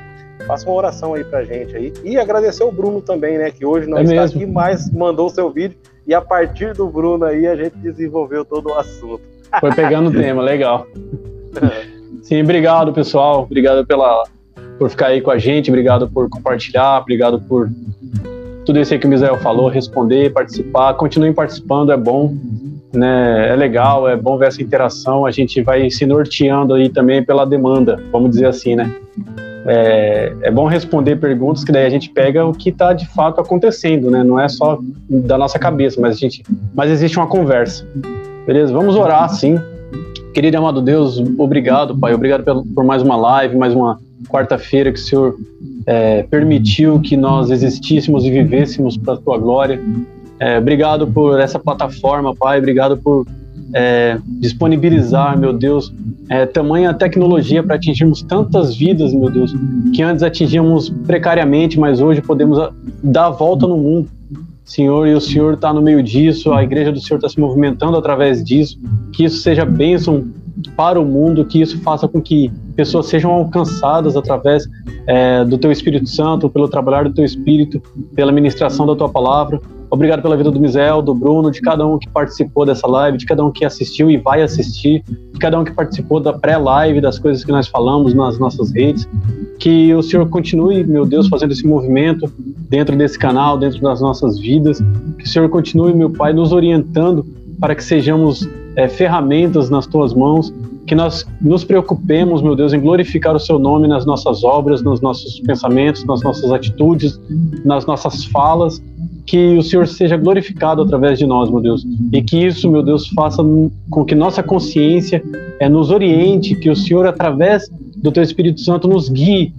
faça uma oração aí pra gente aí. E agradecer o Bruno também, né? Que hoje não é está mesmo. aqui, mas mandou o seu vídeo. E a partir do Bruno aí, a gente desenvolveu todo o assunto. Foi pegando o tema, legal. Sim, obrigado, pessoal. Obrigado pela, por ficar aí com a gente, obrigado por compartilhar, obrigado por tudo isso aí que o Misael falou, responder, participar. Continuem participando, é bom, né? É legal, é bom ver essa interação. A gente vai se norteando aí também pela demanda, vamos dizer assim, né? É, é bom responder perguntas que daí a gente pega o que está de fato acontecendo, né? Não é só da nossa cabeça, mas a gente, mas existe uma conversa. Beleza? Vamos orar, sim. Querido amado Deus, obrigado, Pai. Obrigado por mais uma live, mais uma quarta-feira que o Senhor é, permitiu que nós existíssemos e vivêssemos para a Tua glória. É, obrigado por essa plataforma, Pai. Obrigado por é, disponibilizar, meu Deus, é, tamanha tecnologia para atingirmos tantas vidas, meu Deus, que antes atingíamos precariamente, mas hoje podemos dar a volta no mundo. Senhor, e o Senhor está no meio disso, a igreja do Senhor está se movimentando através disso, que isso seja bênção para o mundo, que isso faça com que pessoas sejam alcançadas através é, do Teu Espírito Santo, pelo trabalhar do Teu Espírito, pela ministração da Tua palavra. Obrigado pela vida do Misel, do Bruno, de cada um que participou dessa live, de cada um que assistiu e vai assistir, de cada um que participou da pré-live, das coisas que nós falamos nas nossas redes. Que o Senhor continue, meu Deus, fazendo esse movimento dentro desse canal, dentro das nossas vidas. Que o Senhor continue, meu Pai, nos orientando para que sejamos é, ferramentas nas tuas mãos, que nós nos preocupemos, meu Deus, em glorificar o seu nome nas nossas obras, nos nossos pensamentos, nas nossas atitudes, nas nossas falas, que o Senhor seja glorificado através de nós, meu Deus, e que isso, meu Deus, faça com que nossa consciência é, nos oriente, que o Senhor, através do Teu Espírito Santo, nos guie,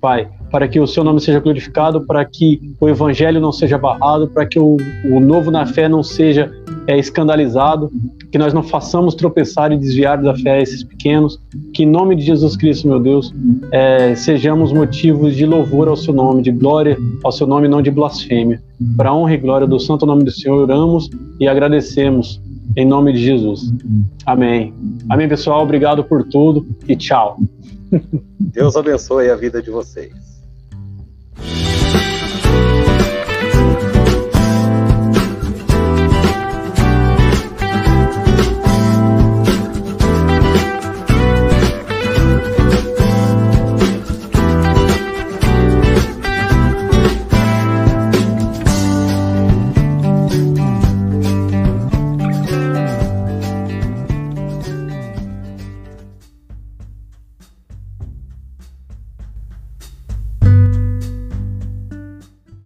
Pai, para que o Seu nome seja glorificado, para que o Evangelho não seja barrado, para que o, o novo na fé não seja é, escandalizado, que nós não façamos tropeçar e desviar da fé esses pequenos, que em nome de Jesus Cristo, meu Deus, é, sejamos motivos de louvor ao seu nome, de glória ao seu nome, não de blasfêmia. Para a honra e glória do santo nome do Senhor, oramos e agradecemos em nome de Jesus. Amém. Amém, pessoal. Obrigado por tudo e tchau. Deus abençoe a vida de vocês.